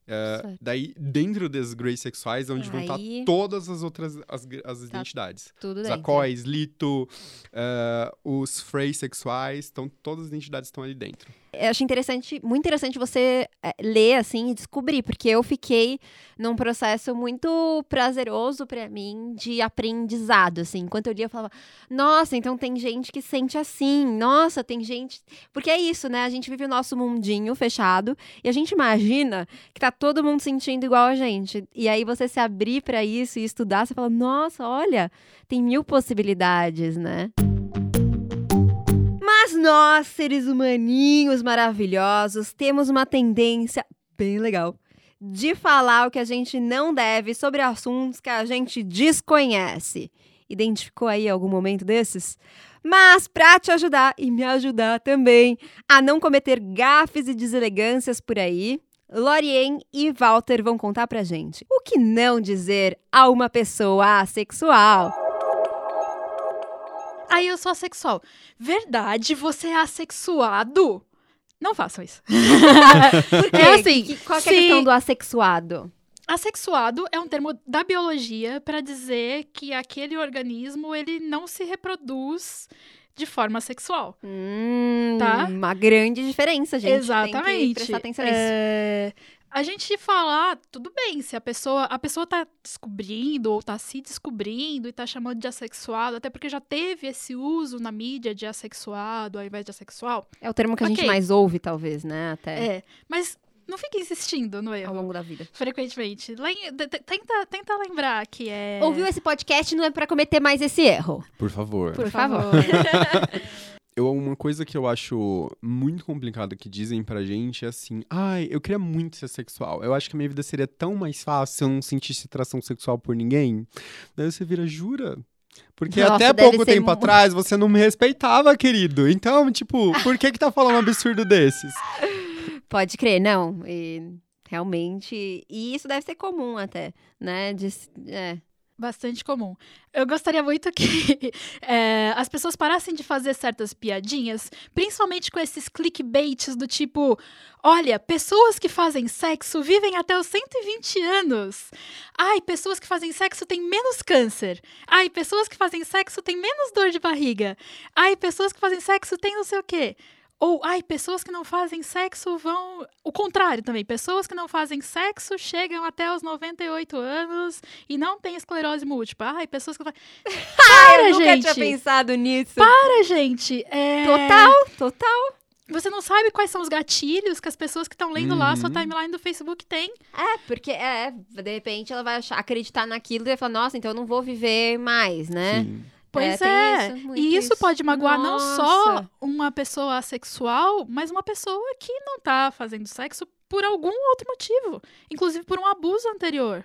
É, daí, dentro das grays sexuais, é onde Aí... vão estar todas as outras as, as tá identidades. Tudo os acóis, lito, uh, os freys sexuais, então todas as identidades estão ali dentro. Eu acho interessante, muito interessante você é, ler assim e descobrir, porque eu fiquei num processo muito prazeroso para mim de aprendizado, assim. Enquanto eu lia, eu falava: "Nossa, então tem gente que sente assim. Nossa, tem gente". Porque é isso, né? A gente vive o nosso mundinho fechado e a gente imagina que tá todo mundo sentindo igual a gente. E aí você se abrir para isso e estudar, você fala: "Nossa, olha, tem mil possibilidades, né?" Nós, seres humaninhos maravilhosos, temos uma tendência bem legal de falar o que a gente não deve sobre assuntos que a gente desconhece. Identificou aí algum momento desses? Mas para te ajudar e me ajudar também a não cometer gafes e deselegâncias por aí, Lorien e Walter vão contar pra gente o que não dizer a uma pessoa assexual. Aí eu sou assexual. Verdade, você é assexuado? Não façam isso. Porque é assim, que, qual é a questão do assexuado? Assexuado é um termo da biologia para dizer que aquele organismo ele não se reproduz de forma sexual. Hum, tá? Uma grande diferença, gente. Exatamente. Tem que prestar atenção nisso. É a gente falar, tudo bem, se a pessoa, a pessoa tá descobrindo ou tá se descobrindo e tá chamando de assexuado, até porque já teve esse uso na mídia de assexuado ao invés de assexual. É o termo que okay. a gente mais ouve, talvez, né? Até. É, mas não fique insistindo no erro. Ao longo da vida. Frequentemente. Tenta, tenta lembrar que é. Ouviu esse podcast não é para cometer mais esse erro. Por favor. Por, Por favor. eu, uma coisa que eu acho muito complicada que dizem pra gente é assim: ai, eu queria muito ser sexual. Eu acho que a minha vida seria tão mais fácil se eu não sentisse atração sexual por ninguém. Daí você vira, jura? Porque Nossa, até pouco tempo muito... atrás você não me respeitava, querido. Então, tipo, por que que tá falando um absurdo desses? Pode crer, não. E, realmente. E isso deve ser comum até, né? De, é. Bastante comum. Eu gostaria muito que é, as pessoas parassem de fazer certas piadinhas, principalmente com esses clickbaits do tipo: olha, pessoas que fazem sexo vivem até os 120 anos. Ai, pessoas que fazem sexo têm menos câncer. Ai, pessoas que fazem sexo têm menos dor de barriga. Ai, pessoas que fazem sexo têm não sei o quê. Ou, ai, pessoas que não fazem sexo vão. O contrário também. Pessoas que não fazem sexo chegam até os 98 anos e não têm esclerose múltipla. Ai, pessoas que. Para, eu nunca tinha pensado nisso. Para, gente. É... Total, total. Você não sabe quais são os gatilhos que as pessoas que estão lendo uhum. lá a sua uhum. timeline do Facebook têm. É, porque é, de repente ela vai achar, acreditar naquilo e vai falar, nossa, então eu não vou viver mais, né? Sim. Pois é. é. Isso, e isso, isso, pode magoar Nossa. não só uma pessoa sexual, mas uma pessoa que não tá fazendo sexo por algum outro motivo. Inclusive por um abuso anterior.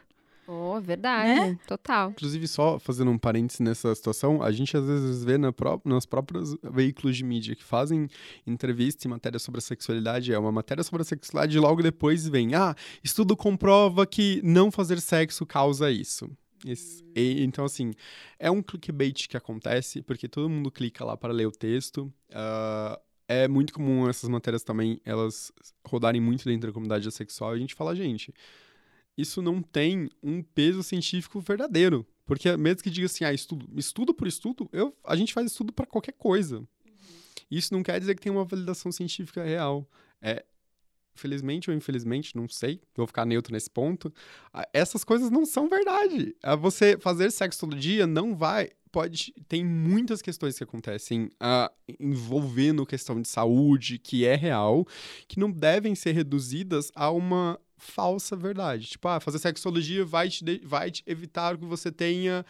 Oh, verdade. Né? Total. Inclusive, só fazendo um parênteses nessa situação, a gente às vezes vê na pró nos próprios veículos de mídia que fazem entrevista e matéria sobre a sexualidade, é uma matéria sobre a sexualidade e logo depois vem, ah, estudo comprova que não fazer sexo causa isso. Esse, e, então, assim, é um clickbait que acontece, porque todo mundo clica lá para ler o texto. Uh, é muito comum essas matérias também, elas rodarem muito dentro da comunidade sexual. E a gente fala, gente, isso não tem um peso científico verdadeiro. Porque mesmo que diga assim, ah, estudo, estudo por estudo, eu, a gente faz estudo para qualquer coisa. Isso não quer dizer que tem uma validação científica real. É, felizmente ou infelizmente, não sei, vou ficar neutro nesse ponto. Essas coisas não são verdade. Você fazer sexo todo dia não vai. Pode. Tem muitas questões que acontecem uh, envolvendo questão de saúde, que é real, que não devem ser reduzidas a uma falsa verdade. Tipo, ah, fazer sexologia vai te, vai te evitar que você tenha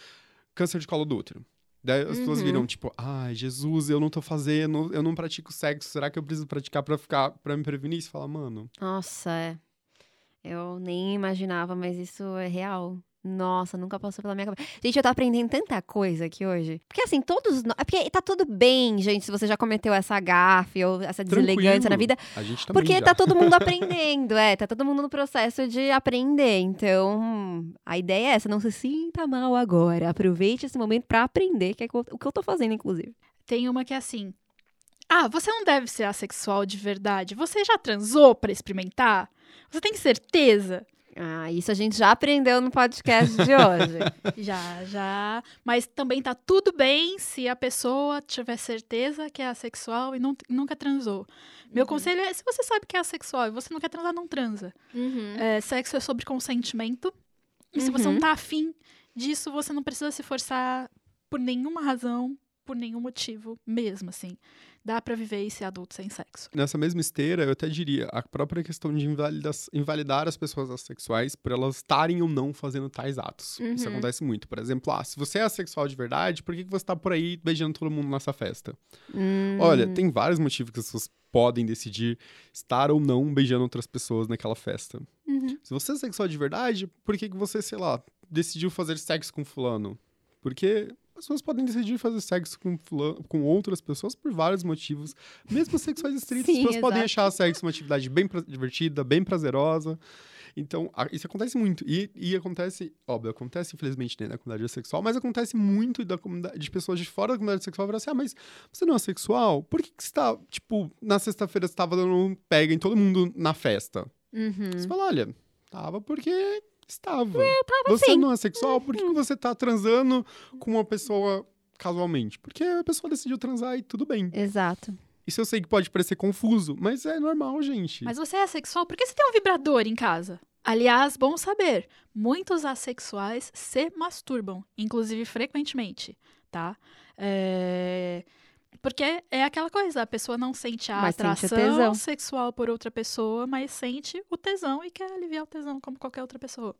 câncer de colo do útero. Daí as uhum. pessoas viram, tipo, ai, Jesus, eu não tô fazendo, eu não pratico sexo, será que eu preciso praticar pra ficar, para me prevenir? Você fala, mano. Nossa, é. Eu nem imaginava, mas isso é real. Nossa, nunca passou pela minha cabeça. Gente, eu tô aprendendo tanta coisa aqui hoje. Porque assim, todos. É porque tá tudo bem, gente, se você já cometeu essa gafe ou essa deselegância na vida. A gente porque já. tá todo mundo aprendendo, é. Tá todo mundo no processo de aprender. Então, a ideia é essa. Não se sinta mal agora. Aproveite esse momento para aprender, que é o que eu tô fazendo, inclusive. Tem uma que é assim. Ah, você não deve ser assexual de verdade. Você já transou para experimentar? Você tem certeza? Ah, isso a gente já aprendeu no podcast de hoje. já, já. Mas também tá tudo bem se a pessoa tiver certeza que é assexual e não, nunca transou. Meu uhum. conselho é: se você sabe que é assexual e você não quer transar, não transa. Uhum. É, sexo é sobre consentimento. E uhum. se você não uhum. tá afim disso, você não precisa se forçar por nenhuma razão, por nenhum motivo mesmo, assim dá para viver e ser adulto sem sexo. Nessa mesma esteira, eu até diria, a própria questão de invalidar as pessoas assexuais por elas estarem ou não fazendo tais atos. Uhum. Isso acontece muito. Por exemplo, ah, se você é assexual de verdade, por que, você tá por aí beijando todo mundo nessa festa? Uhum. Olha, tem vários motivos que as pessoas podem decidir estar ou não beijando outras pessoas naquela festa. Uhum. Se você é sexual de verdade, por que, você, sei lá, decidiu fazer sexo com fulano? Porque pessoas podem decidir fazer sexo com, com outras pessoas por vários motivos. Mesmo sexuais estritos, Sim, as pessoas exato. podem achar sexo uma atividade bem divertida, bem prazerosa. Então, isso acontece muito. E, e acontece, óbvio, acontece infelizmente né, na comunidade sexual, mas acontece muito da comunidade, de pessoas de fora da comunidade sexual falar assim: ah, mas você não é sexual? Por que, que você tá, tipo, na sexta-feira você tava dando um pega em todo mundo na festa? Uhum. Você fala: olha, tava porque Estava. É, tava você sim. não é sexual? Por que, que você tá transando com uma pessoa casualmente? Porque a pessoa decidiu transar e tudo bem. Exato. Isso eu sei que pode parecer confuso, mas é normal, gente. Mas você é sexual? Por que você tem um vibrador em casa? Aliás, bom saber, muitos assexuais se masturbam, inclusive frequentemente, tá? É... Porque é aquela coisa, a pessoa não sente a mas atração sente sexual por outra pessoa, mas sente o tesão e quer aliviar o tesão como qualquer outra pessoa.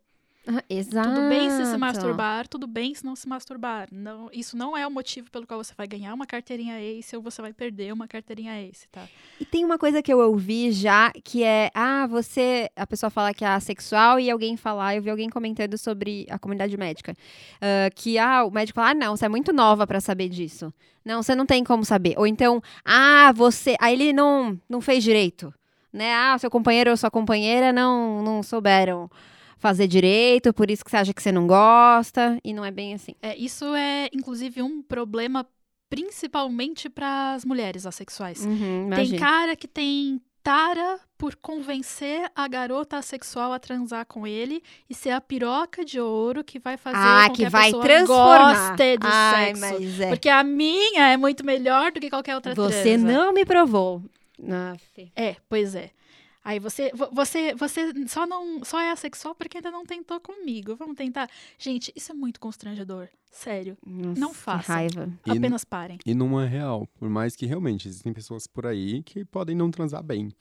Ah, exato. Tudo bem se se masturbar, tudo bem se não se masturbar. Não, isso não é o motivo pelo qual você vai ganhar uma carteirinha Ace ou você vai perder uma carteirinha Ace, tá? E tem uma coisa que eu ouvi já, que é, ah, você, a pessoa fala que é assexual e alguém falar, eu vi alguém comentando sobre a comunidade médica, uh, que, ah, o médico fala, ah, não, você é muito nova para saber disso. Não, você não tem como saber. Ou então, ah, você, aí ele não, não fez direito, né? Ah, seu companheiro ou sua companheira não, não souberam fazer direito, por isso que você acha que você não gosta, e não é bem assim. É, isso é, inclusive, um problema principalmente para as mulheres assexuais. Uhum, tem cara que tem tara por convencer a garota assexual a transar com ele e ser a piroca de ouro que vai fazer ah, com que, que a vai pessoa transformar. goste do Ai, sexo. É. Porque a minha é muito melhor do que qualquer outra Você transa. não me provou. Aff. É, pois é. Aí você, você, você só não, só é assexual porque ainda não tentou comigo. Vamos tentar. Gente, isso é muito constrangedor. Sério. Nossa, não façam. raiva. Apenas parem. E não é real. Por mais que realmente existem pessoas por aí que podem não transar bem.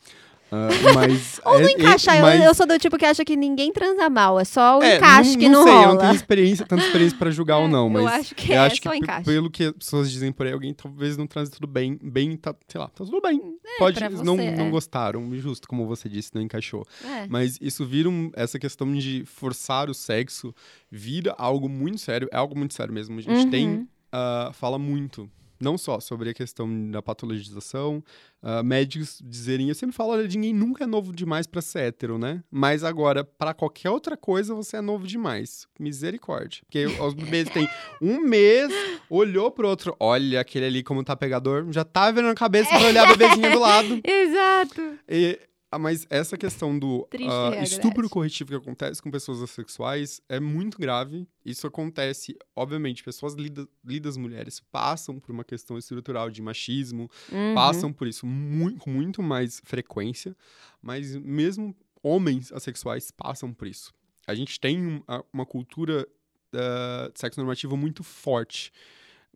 Uh, mas Ou não é, encaixa. É, mas... eu, eu, sou do tipo que acha que ninguém transa mal. É só o é, encaixe não, que não não sei, rola. Eu não tenho experiência, tanta experiência pra julgar ou não. Mas eu acho que eu é acho que encaixe. Pelo que as pessoas dizem por aí, alguém talvez não transe tudo bem. Bem, tá, sei lá, tá tudo bem. É, Pode, você, não, é. não gostaram, justo como você disse, não encaixou. É. Mas isso vira um, essa questão de forçar o sexo, vira algo muito sério. É algo muito sério mesmo. A gente uhum. tem, uh, fala muito não só sobre a questão da patologização, uh, médicos dizerem, eu sempre falo, olha, ninguém nunca é novo demais para ser hétero, né? Mas agora, para qualquer outra coisa, você é novo demais. Misericórdia. Porque os bebês têm um mês, olhou pro outro, olha aquele ali como tá pegador, já tá vendo a cabeça pra olhar a bebezinha do lado. Exato. E Ah, mas essa questão do realidade. estupro corretivo que acontece com pessoas assexuais é muito grave. Isso acontece, obviamente, pessoas lida- lidas mulheres passam por uma questão estrutural de machismo, Uhum. passam por isso mu- com muito mais frequência, mas mesmo homens assexuais passam por isso. A gente tem um- uma cultura ah, de sexo normativo muito forte.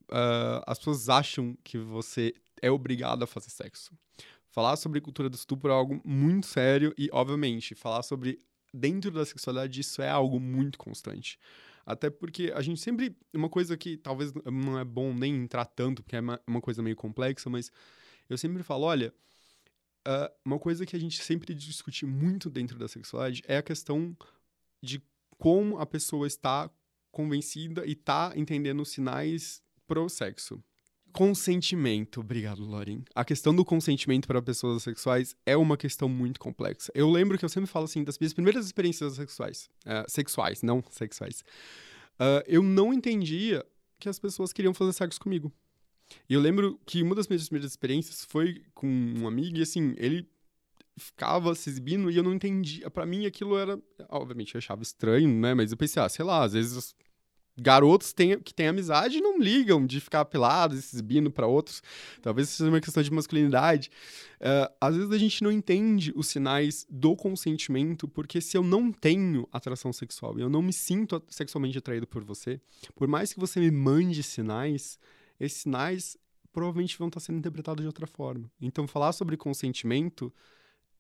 Ah, as pessoas acham que você é obrigado a fazer sexo. Falar sobre cultura do estupro é algo muito sério e, obviamente, falar sobre dentro da sexualidade isso é algo muito constante. Até porque a gente sempre. Uma coisa que talvez não é bom nem entrar tanto, porque é uma, uma coisa meio complexa, mas eu sempre falo: olha, ah, uma coisa que a gente sempre discute muito dentro da sexualidade é a questão de como a pessoa está convencida e está entendendo os sinais pro sexo. Consentimento, obrigado, Lauren. A questão do consentimento para pessoas sexuais é uma questão muito complexa. Eu lembro que eu sempre falo assim das minhas primeiras experiências sexuais, eh, sexuais, não sexuais. Ah, eu não entendia que as pessoas queriam fazer sexo comigo. E eu lembro que uma das minhas primeiras experiências foi com um amigo e assim, ele ficava se exibindo e eu não entendia. Pra mim aquilo era, obviamente eu achava estranho, né? Mas eu pensei, ah, sei lá, às vezes garotos que têm amizade não ligam de ficar pelados se exibindo pra outros. Talvez seja uma questão de masculinidade. Eh, às vezes a gente não entende os sinais do consentimento, porque se eu não tenho atração sexual e eu não me sinto sexualmente atraído por você, por mais que você me mande sinais, esses sinais provavelmente vão estar sendo interpretados de outra forma. Então, falar sobre consentimento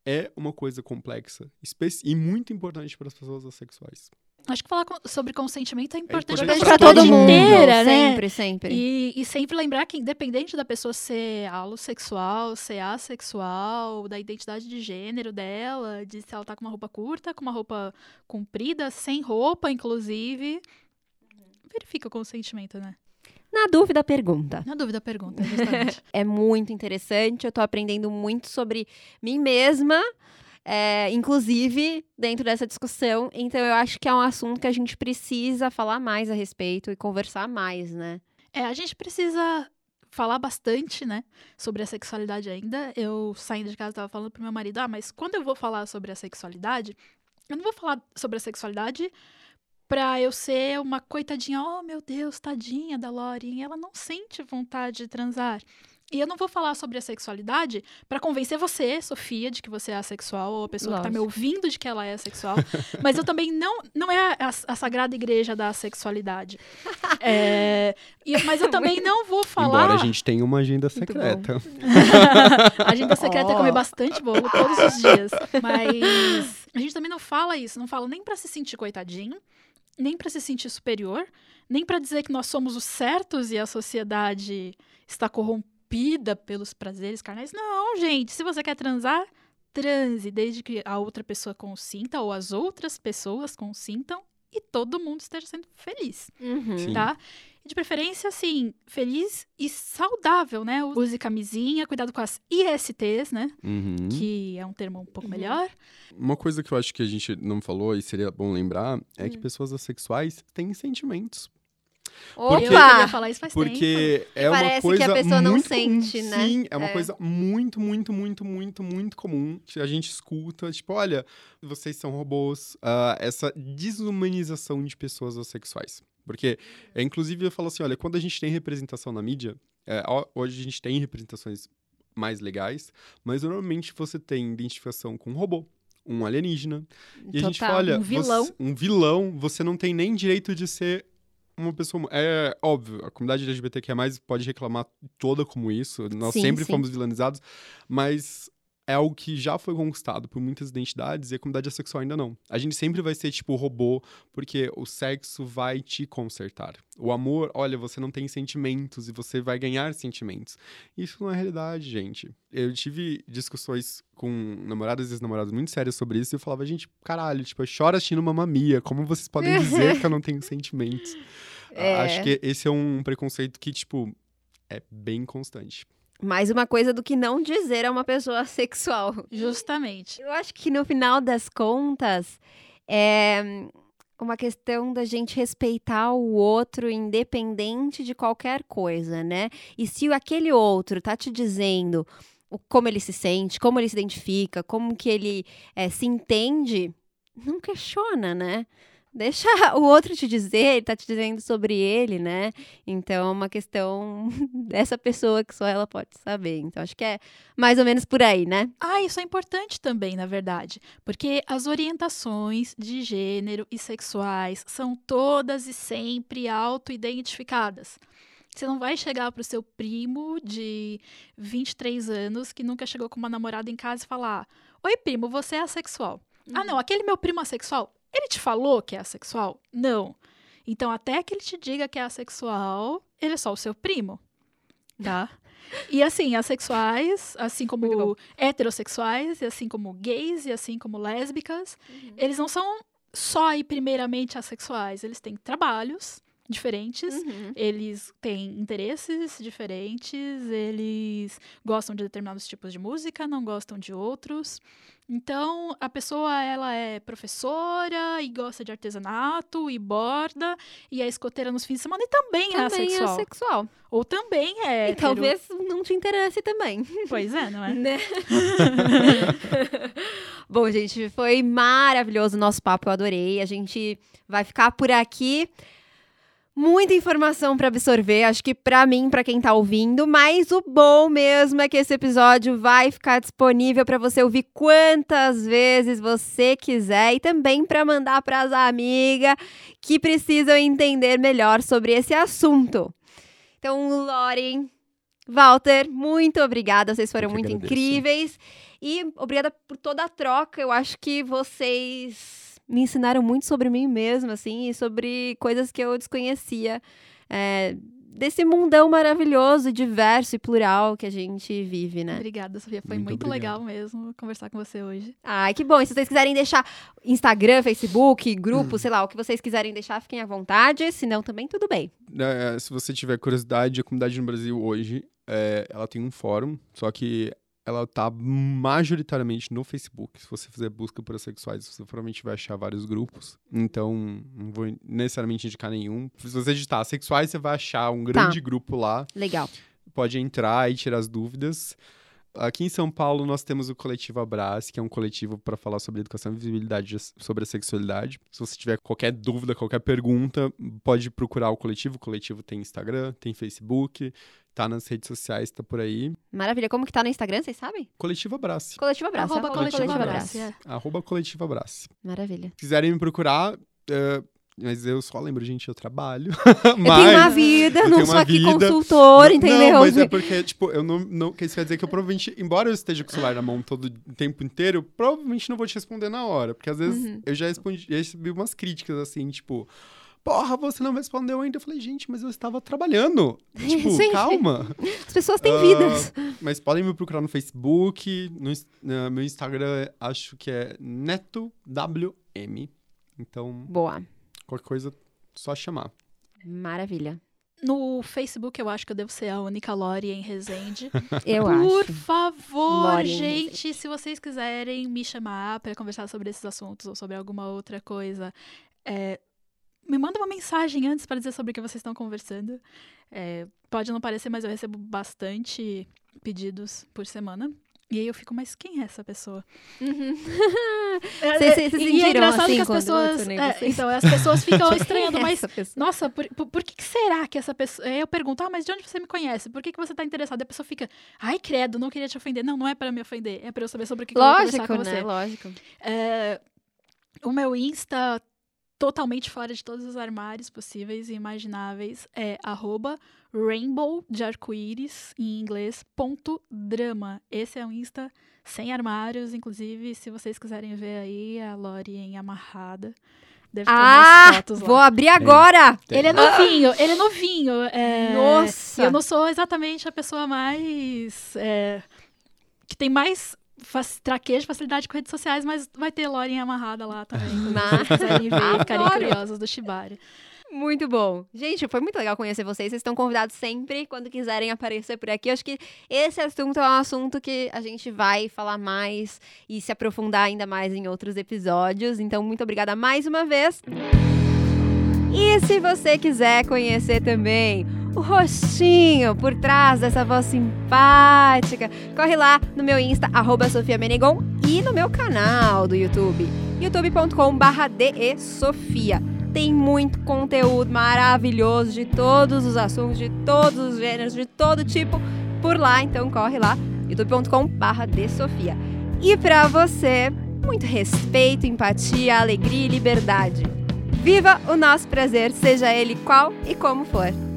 é uma coisa complexa e muito importante para as pessoas assexuais. Acho que falar sobre consentimento é importante, importante pra pra todo mundo. inteira, né? Sempre, sempre. E, e sempre lembrar que, independente da pessoa ser alossexual, ser assexual, da identidade de gênero dela, de se ela tá com uma roupa curta, com uma roupa comprida, sem roupa, inclusive, verifica o consentimento, né? Na dúvida, pergunta. Na dúvida, pergunta, justamente. É muito interessante, eu tô aprendendo muito sobre mim mesma, é, inclusive dentro dessa discussão. Então, eu acho que é um assunto que a gente precisa falar mais a respeito e conversar mais, né? É, a gente precisa falar bastante, né, sobre a sexualidade ainda. Eu saindo de casa tava falando pro meu marido, ah, mas quando eu vou falar sobre a sexualidade, eu não vou falar sobre a sexualidade pra eu ser uma coitadinha, oh meu Deus, tadinha da Lauren, ela não sente vontade de transar. E eu não vou falar sobre a sexualidade pra convencer você, Sofia, de que você é assexual, ou a pessoa que tá me Lógico. ouvindo de que ela é assexual. Mas eu também não, não é a, a sagrada igreja da sexualidade. É, e- mas eu também não vou falar. Embora a gente tenha uma agenda secreta. A agenda secreta é Ó. comer bastante bolo todos os dias. Mas a gente também não fala isso. Não fala nem pra se sentir coitadinho, nem pra se sentir superior, nem pra dizer que nós somos os certos e a sociedade está corrompida pelos prazeres carnais. Não, gente. Se você quer transar, transe, desde que a outra pessoa consinta ou as outras pessoas consintam e todo mundo esteja sendo feliz Uhum. Tá? E de preferência, assim, feliz e saudável, né? Use camisinha, cuidado com as ISTs, né? Uhum. Que é um termo um pouco Uhum. melhor. Uma coisa que eu acho que a gente não falou e seria bom lembrar é Hum. que pessoas assexuais têm sentimentos. Opa! Porque- Eu queria falar isso faz tempo. Porque é Parece uma que coisa a pessoa não muito sente, comum. né? Sim, é uma É. coisa muito, muito, muito, muito, muito comum que a gente escuta, tipo, olha, vocês são robôs, ah, essa desumanização de pessoas assexuais. Porque, é, inclusive, eu falo assim, olha, quando a gente tem representação na mídia, é, hoje a gente tem representações mais legais, mas normalmente você tem identificação com um robô, um alienígena, e a gente Total. fala, olha, Um vilão. você- um vilão, você não tem nem direito de ser uma pessoa. É óbvio, a comunidade LGBTQ pode reclamar toda como isso. Nós Sim, sempre sim. fomos vilanizados, mas é algo que já foi conquistado por muitas identidades e a comunidade assexual ainda não. A gente sempre vai ser tipo robô, porque o sexo vai te consertar. O amor, olha, você não tem sentimentos e você vai ganhar sentimentos. Isso não é realidade, gente. Eu tive discussões com namoradas e ex-namorados muito sérias sobre isso e eu falava, gente, caralho, tipo, eu choro assistindo Mamma Mia, como vocês podem dizer que eu não tenho sentimentos? É. Acho que esse é um preconceito que, tipo, é bem constante. Mais uma coisa do que não dizer a uma pessoa sexual. Justamente. Eu acho que no final das contas é uma questão da gente respeitar o outro independente de qualquer coisa, né? E se aquele outro tá te dizendo o- como ele se sente, como ele se identifica, como que ele eh, se entende, não questiona, né? Deixa o outro te dizer, ele tá te dizendo sobre ele, né? Então é uma questão dessa pessoa que só ela pode saber. Então acho que é mais ou menos por aí, né? Ah, isso é importante também, na verdade, porque as orientações de gênero e sexuais são todas e sempre auto-identificadas. Você não vai chegar pro seu primo de 23 anos que nunca chegou com uma namorada em casa e falar: Oi, primo, você é assexual. Ah, não, aquele meu primo assexual, ele te falou que é assexual? Não. Então, até que ele te diga que é assexual, ele é só o seu primo. Tá? E assim, assexuais, assim como heterossexuais, e assim como gays, e assim como lésbicas, eles não são só e primeiramente assexuais. Eles têm trabalhos diferentes, Uhum. eles têm interesses diferentes, eles gostam de determinados tipos de música, não gostam de outros. Então, a pessoa ela é professora e gosta de artesanato e borda e é escoteira nos fins de semana e também, é Também assexual. é sexual. Ou também é E hétero. talvez não te interesse também. Pois é, não é? Né? Bom, gente, foi maravilhoso o nosso papo, eu adorei. A gente vai ficar por aqui. Muita informação para absorver, acho que para mim, para quem tá ouvindo, mas o bom mesmo é que esse episódio vai ficar disponível para você ouvir quantas vezes você quiser e também para mandar para as amigas que precisam entender melhor sobre esse assunto. Então, Lauren, Walter, muito obrigada, vocês foram muito agradeço. incríveis. E obrigada por toda a troca. Eu acho que vocês me ensinaram muito sobre mim mesma, assim, e sobre coisas que eu desconhecia. é, desse mundão maravilhoso, diverso e plural que a gente vive, né? Obrigada, Sofia. Foi Muito muito, legal mesmo conversar com você hoje. Ai, que bom. E se vocês quiserem deixar Instagram, Facebook, Hum. grupo, sei lá, o que vocês quiserem deixar, fiquem à vontade. Se não, também tudo bem. É, se você tiver curiosidade, a comunidade no Brasil hoje, é, ela tem um fórum, só que ela tá majoritariamente no Facebook. Se você fizer busca por assexuais, você provavelmente vai achar vários grupos. Então, não vou necessariamente indicar nenhum. Se você digitar assexuais, você vai achar um grande grupo lá. Legal. Pode entrar e tirar as dúvidas. Aqui em São Paulo, nós temos o Coletivo Abraço, que é um coletivo para falar sobre educação e visibilidade sobre a sexualidade. Se você tiver qualquer dúvida, qualquer pergunta, pode procurar o coletivo. O coletivo tem Instagram, tem Facebook, tá nas redes sociais, tá por aí. Maravilha. Como que tá no Instagram, vocês sabem? Coletivo Abraço. Coletivo Abraço. Arroba arroba coletivo Coletivo abraço. é. Arroba Coletivo Abraço. Maravilha. Se quiserem me procurar, é, mas eu só lembro, gente, eu trabalho. Eu tenho uma vida, não sou aqui vida. consultor, Não, entendeu? Não, mas é porque, tipo, eu não, não. Isso quer dizer que eu provavelmente, embora eu esteja com o celular na mão todo o tempo inteiro, eu provavelmente não vou te responder na hora. Porque às vezes Uhum. eu já respondi, já recebi umas críticas assim, tipo. Porra, você não me respondeu ainda. Eu falei, gente, mas eu estava trabalhando. Tipo, Sim. calma. As pessoas têm Ah, vidas. Mas podem me procurar no Facebook, no, meu Instagram, acho que é NetoWM. Então, Boa. qualquer coisa, só chamar. Maravilha. No Facebook, eu acho que eu devo ser a única Lori em Resende. Eu Por acho. favor, Lori em gente, se vocês quiserem me chamar para conversar sobre esses assuntos ou sobre alguma outra coisa, é, me manda uma mensagem antes para dizer sobre o que vocês estão conversando. É, pode não parecer, mas eu recebo bastante pedidos por semana. E aí eu fico, mas quem é essa pessoa? Uhum. É, Vocês se- é, se e é sentiram engraçado assim que as pessoas. é, então, as pessoas ficam Quem é estranhando, mas nossa, por, por, por que, que será que essa pessoa. Aí Eu pergunto, ah, mas de onde você me conhece? Por que, que você tá interessado? E a pessoa fica, ai, credo, não queria te ofender. Não, não é para me ofender, é para eu saber sobre o que, que eu vou conversar Lógico, com você. né? Lógico. É, o meu Insta, totalmente fora de todos os armários possíveis e imagináveis, é arroba rainbow de arco-íris, em inglês, ponto drama. Esse é um Insta sem armários, inclusive, se vocês quiserem ver aí a Lori em amarrada. Deve ter Ah, fotos lá. vou abrir agora. Ele é novinho, ele é novinho. é, Nossa. Eu não sou exatamente a pessoa mais. é, que tem mais traquejo, facilidade com redes sociais, mas vai ter Loren amarrada lá também. Massa. vocês quiserem ver, ficarem Adoro. curiosos do Shibari. Muito bom. Gente, foi muito legal conhecer vocês. Vocês estão convidados sempre quando quiserem aparecer por aqui. Eu acho que esse assunto é um assunto que a gente vai falar mais e se aprofundar ainda mais em outros episódios. Então, muito obrigada mais uma vez. E se você quiser conhecer também o rostinho por trás dessa voz simpática, corre lá no meu Insta, arroba Sofia Menegon, e no meu canal do YouTube, youtube.com.br Sofia. Tem muito conteúdo maravilhoso de todos os assuntos, de todos os gêneros, de todo tipo por lá, então corre lá, youtube.com.br Sofia. E para você, muito respeito, empatia, alegria e liberdade. Viva o nosso prazer, seja ele qual e como for.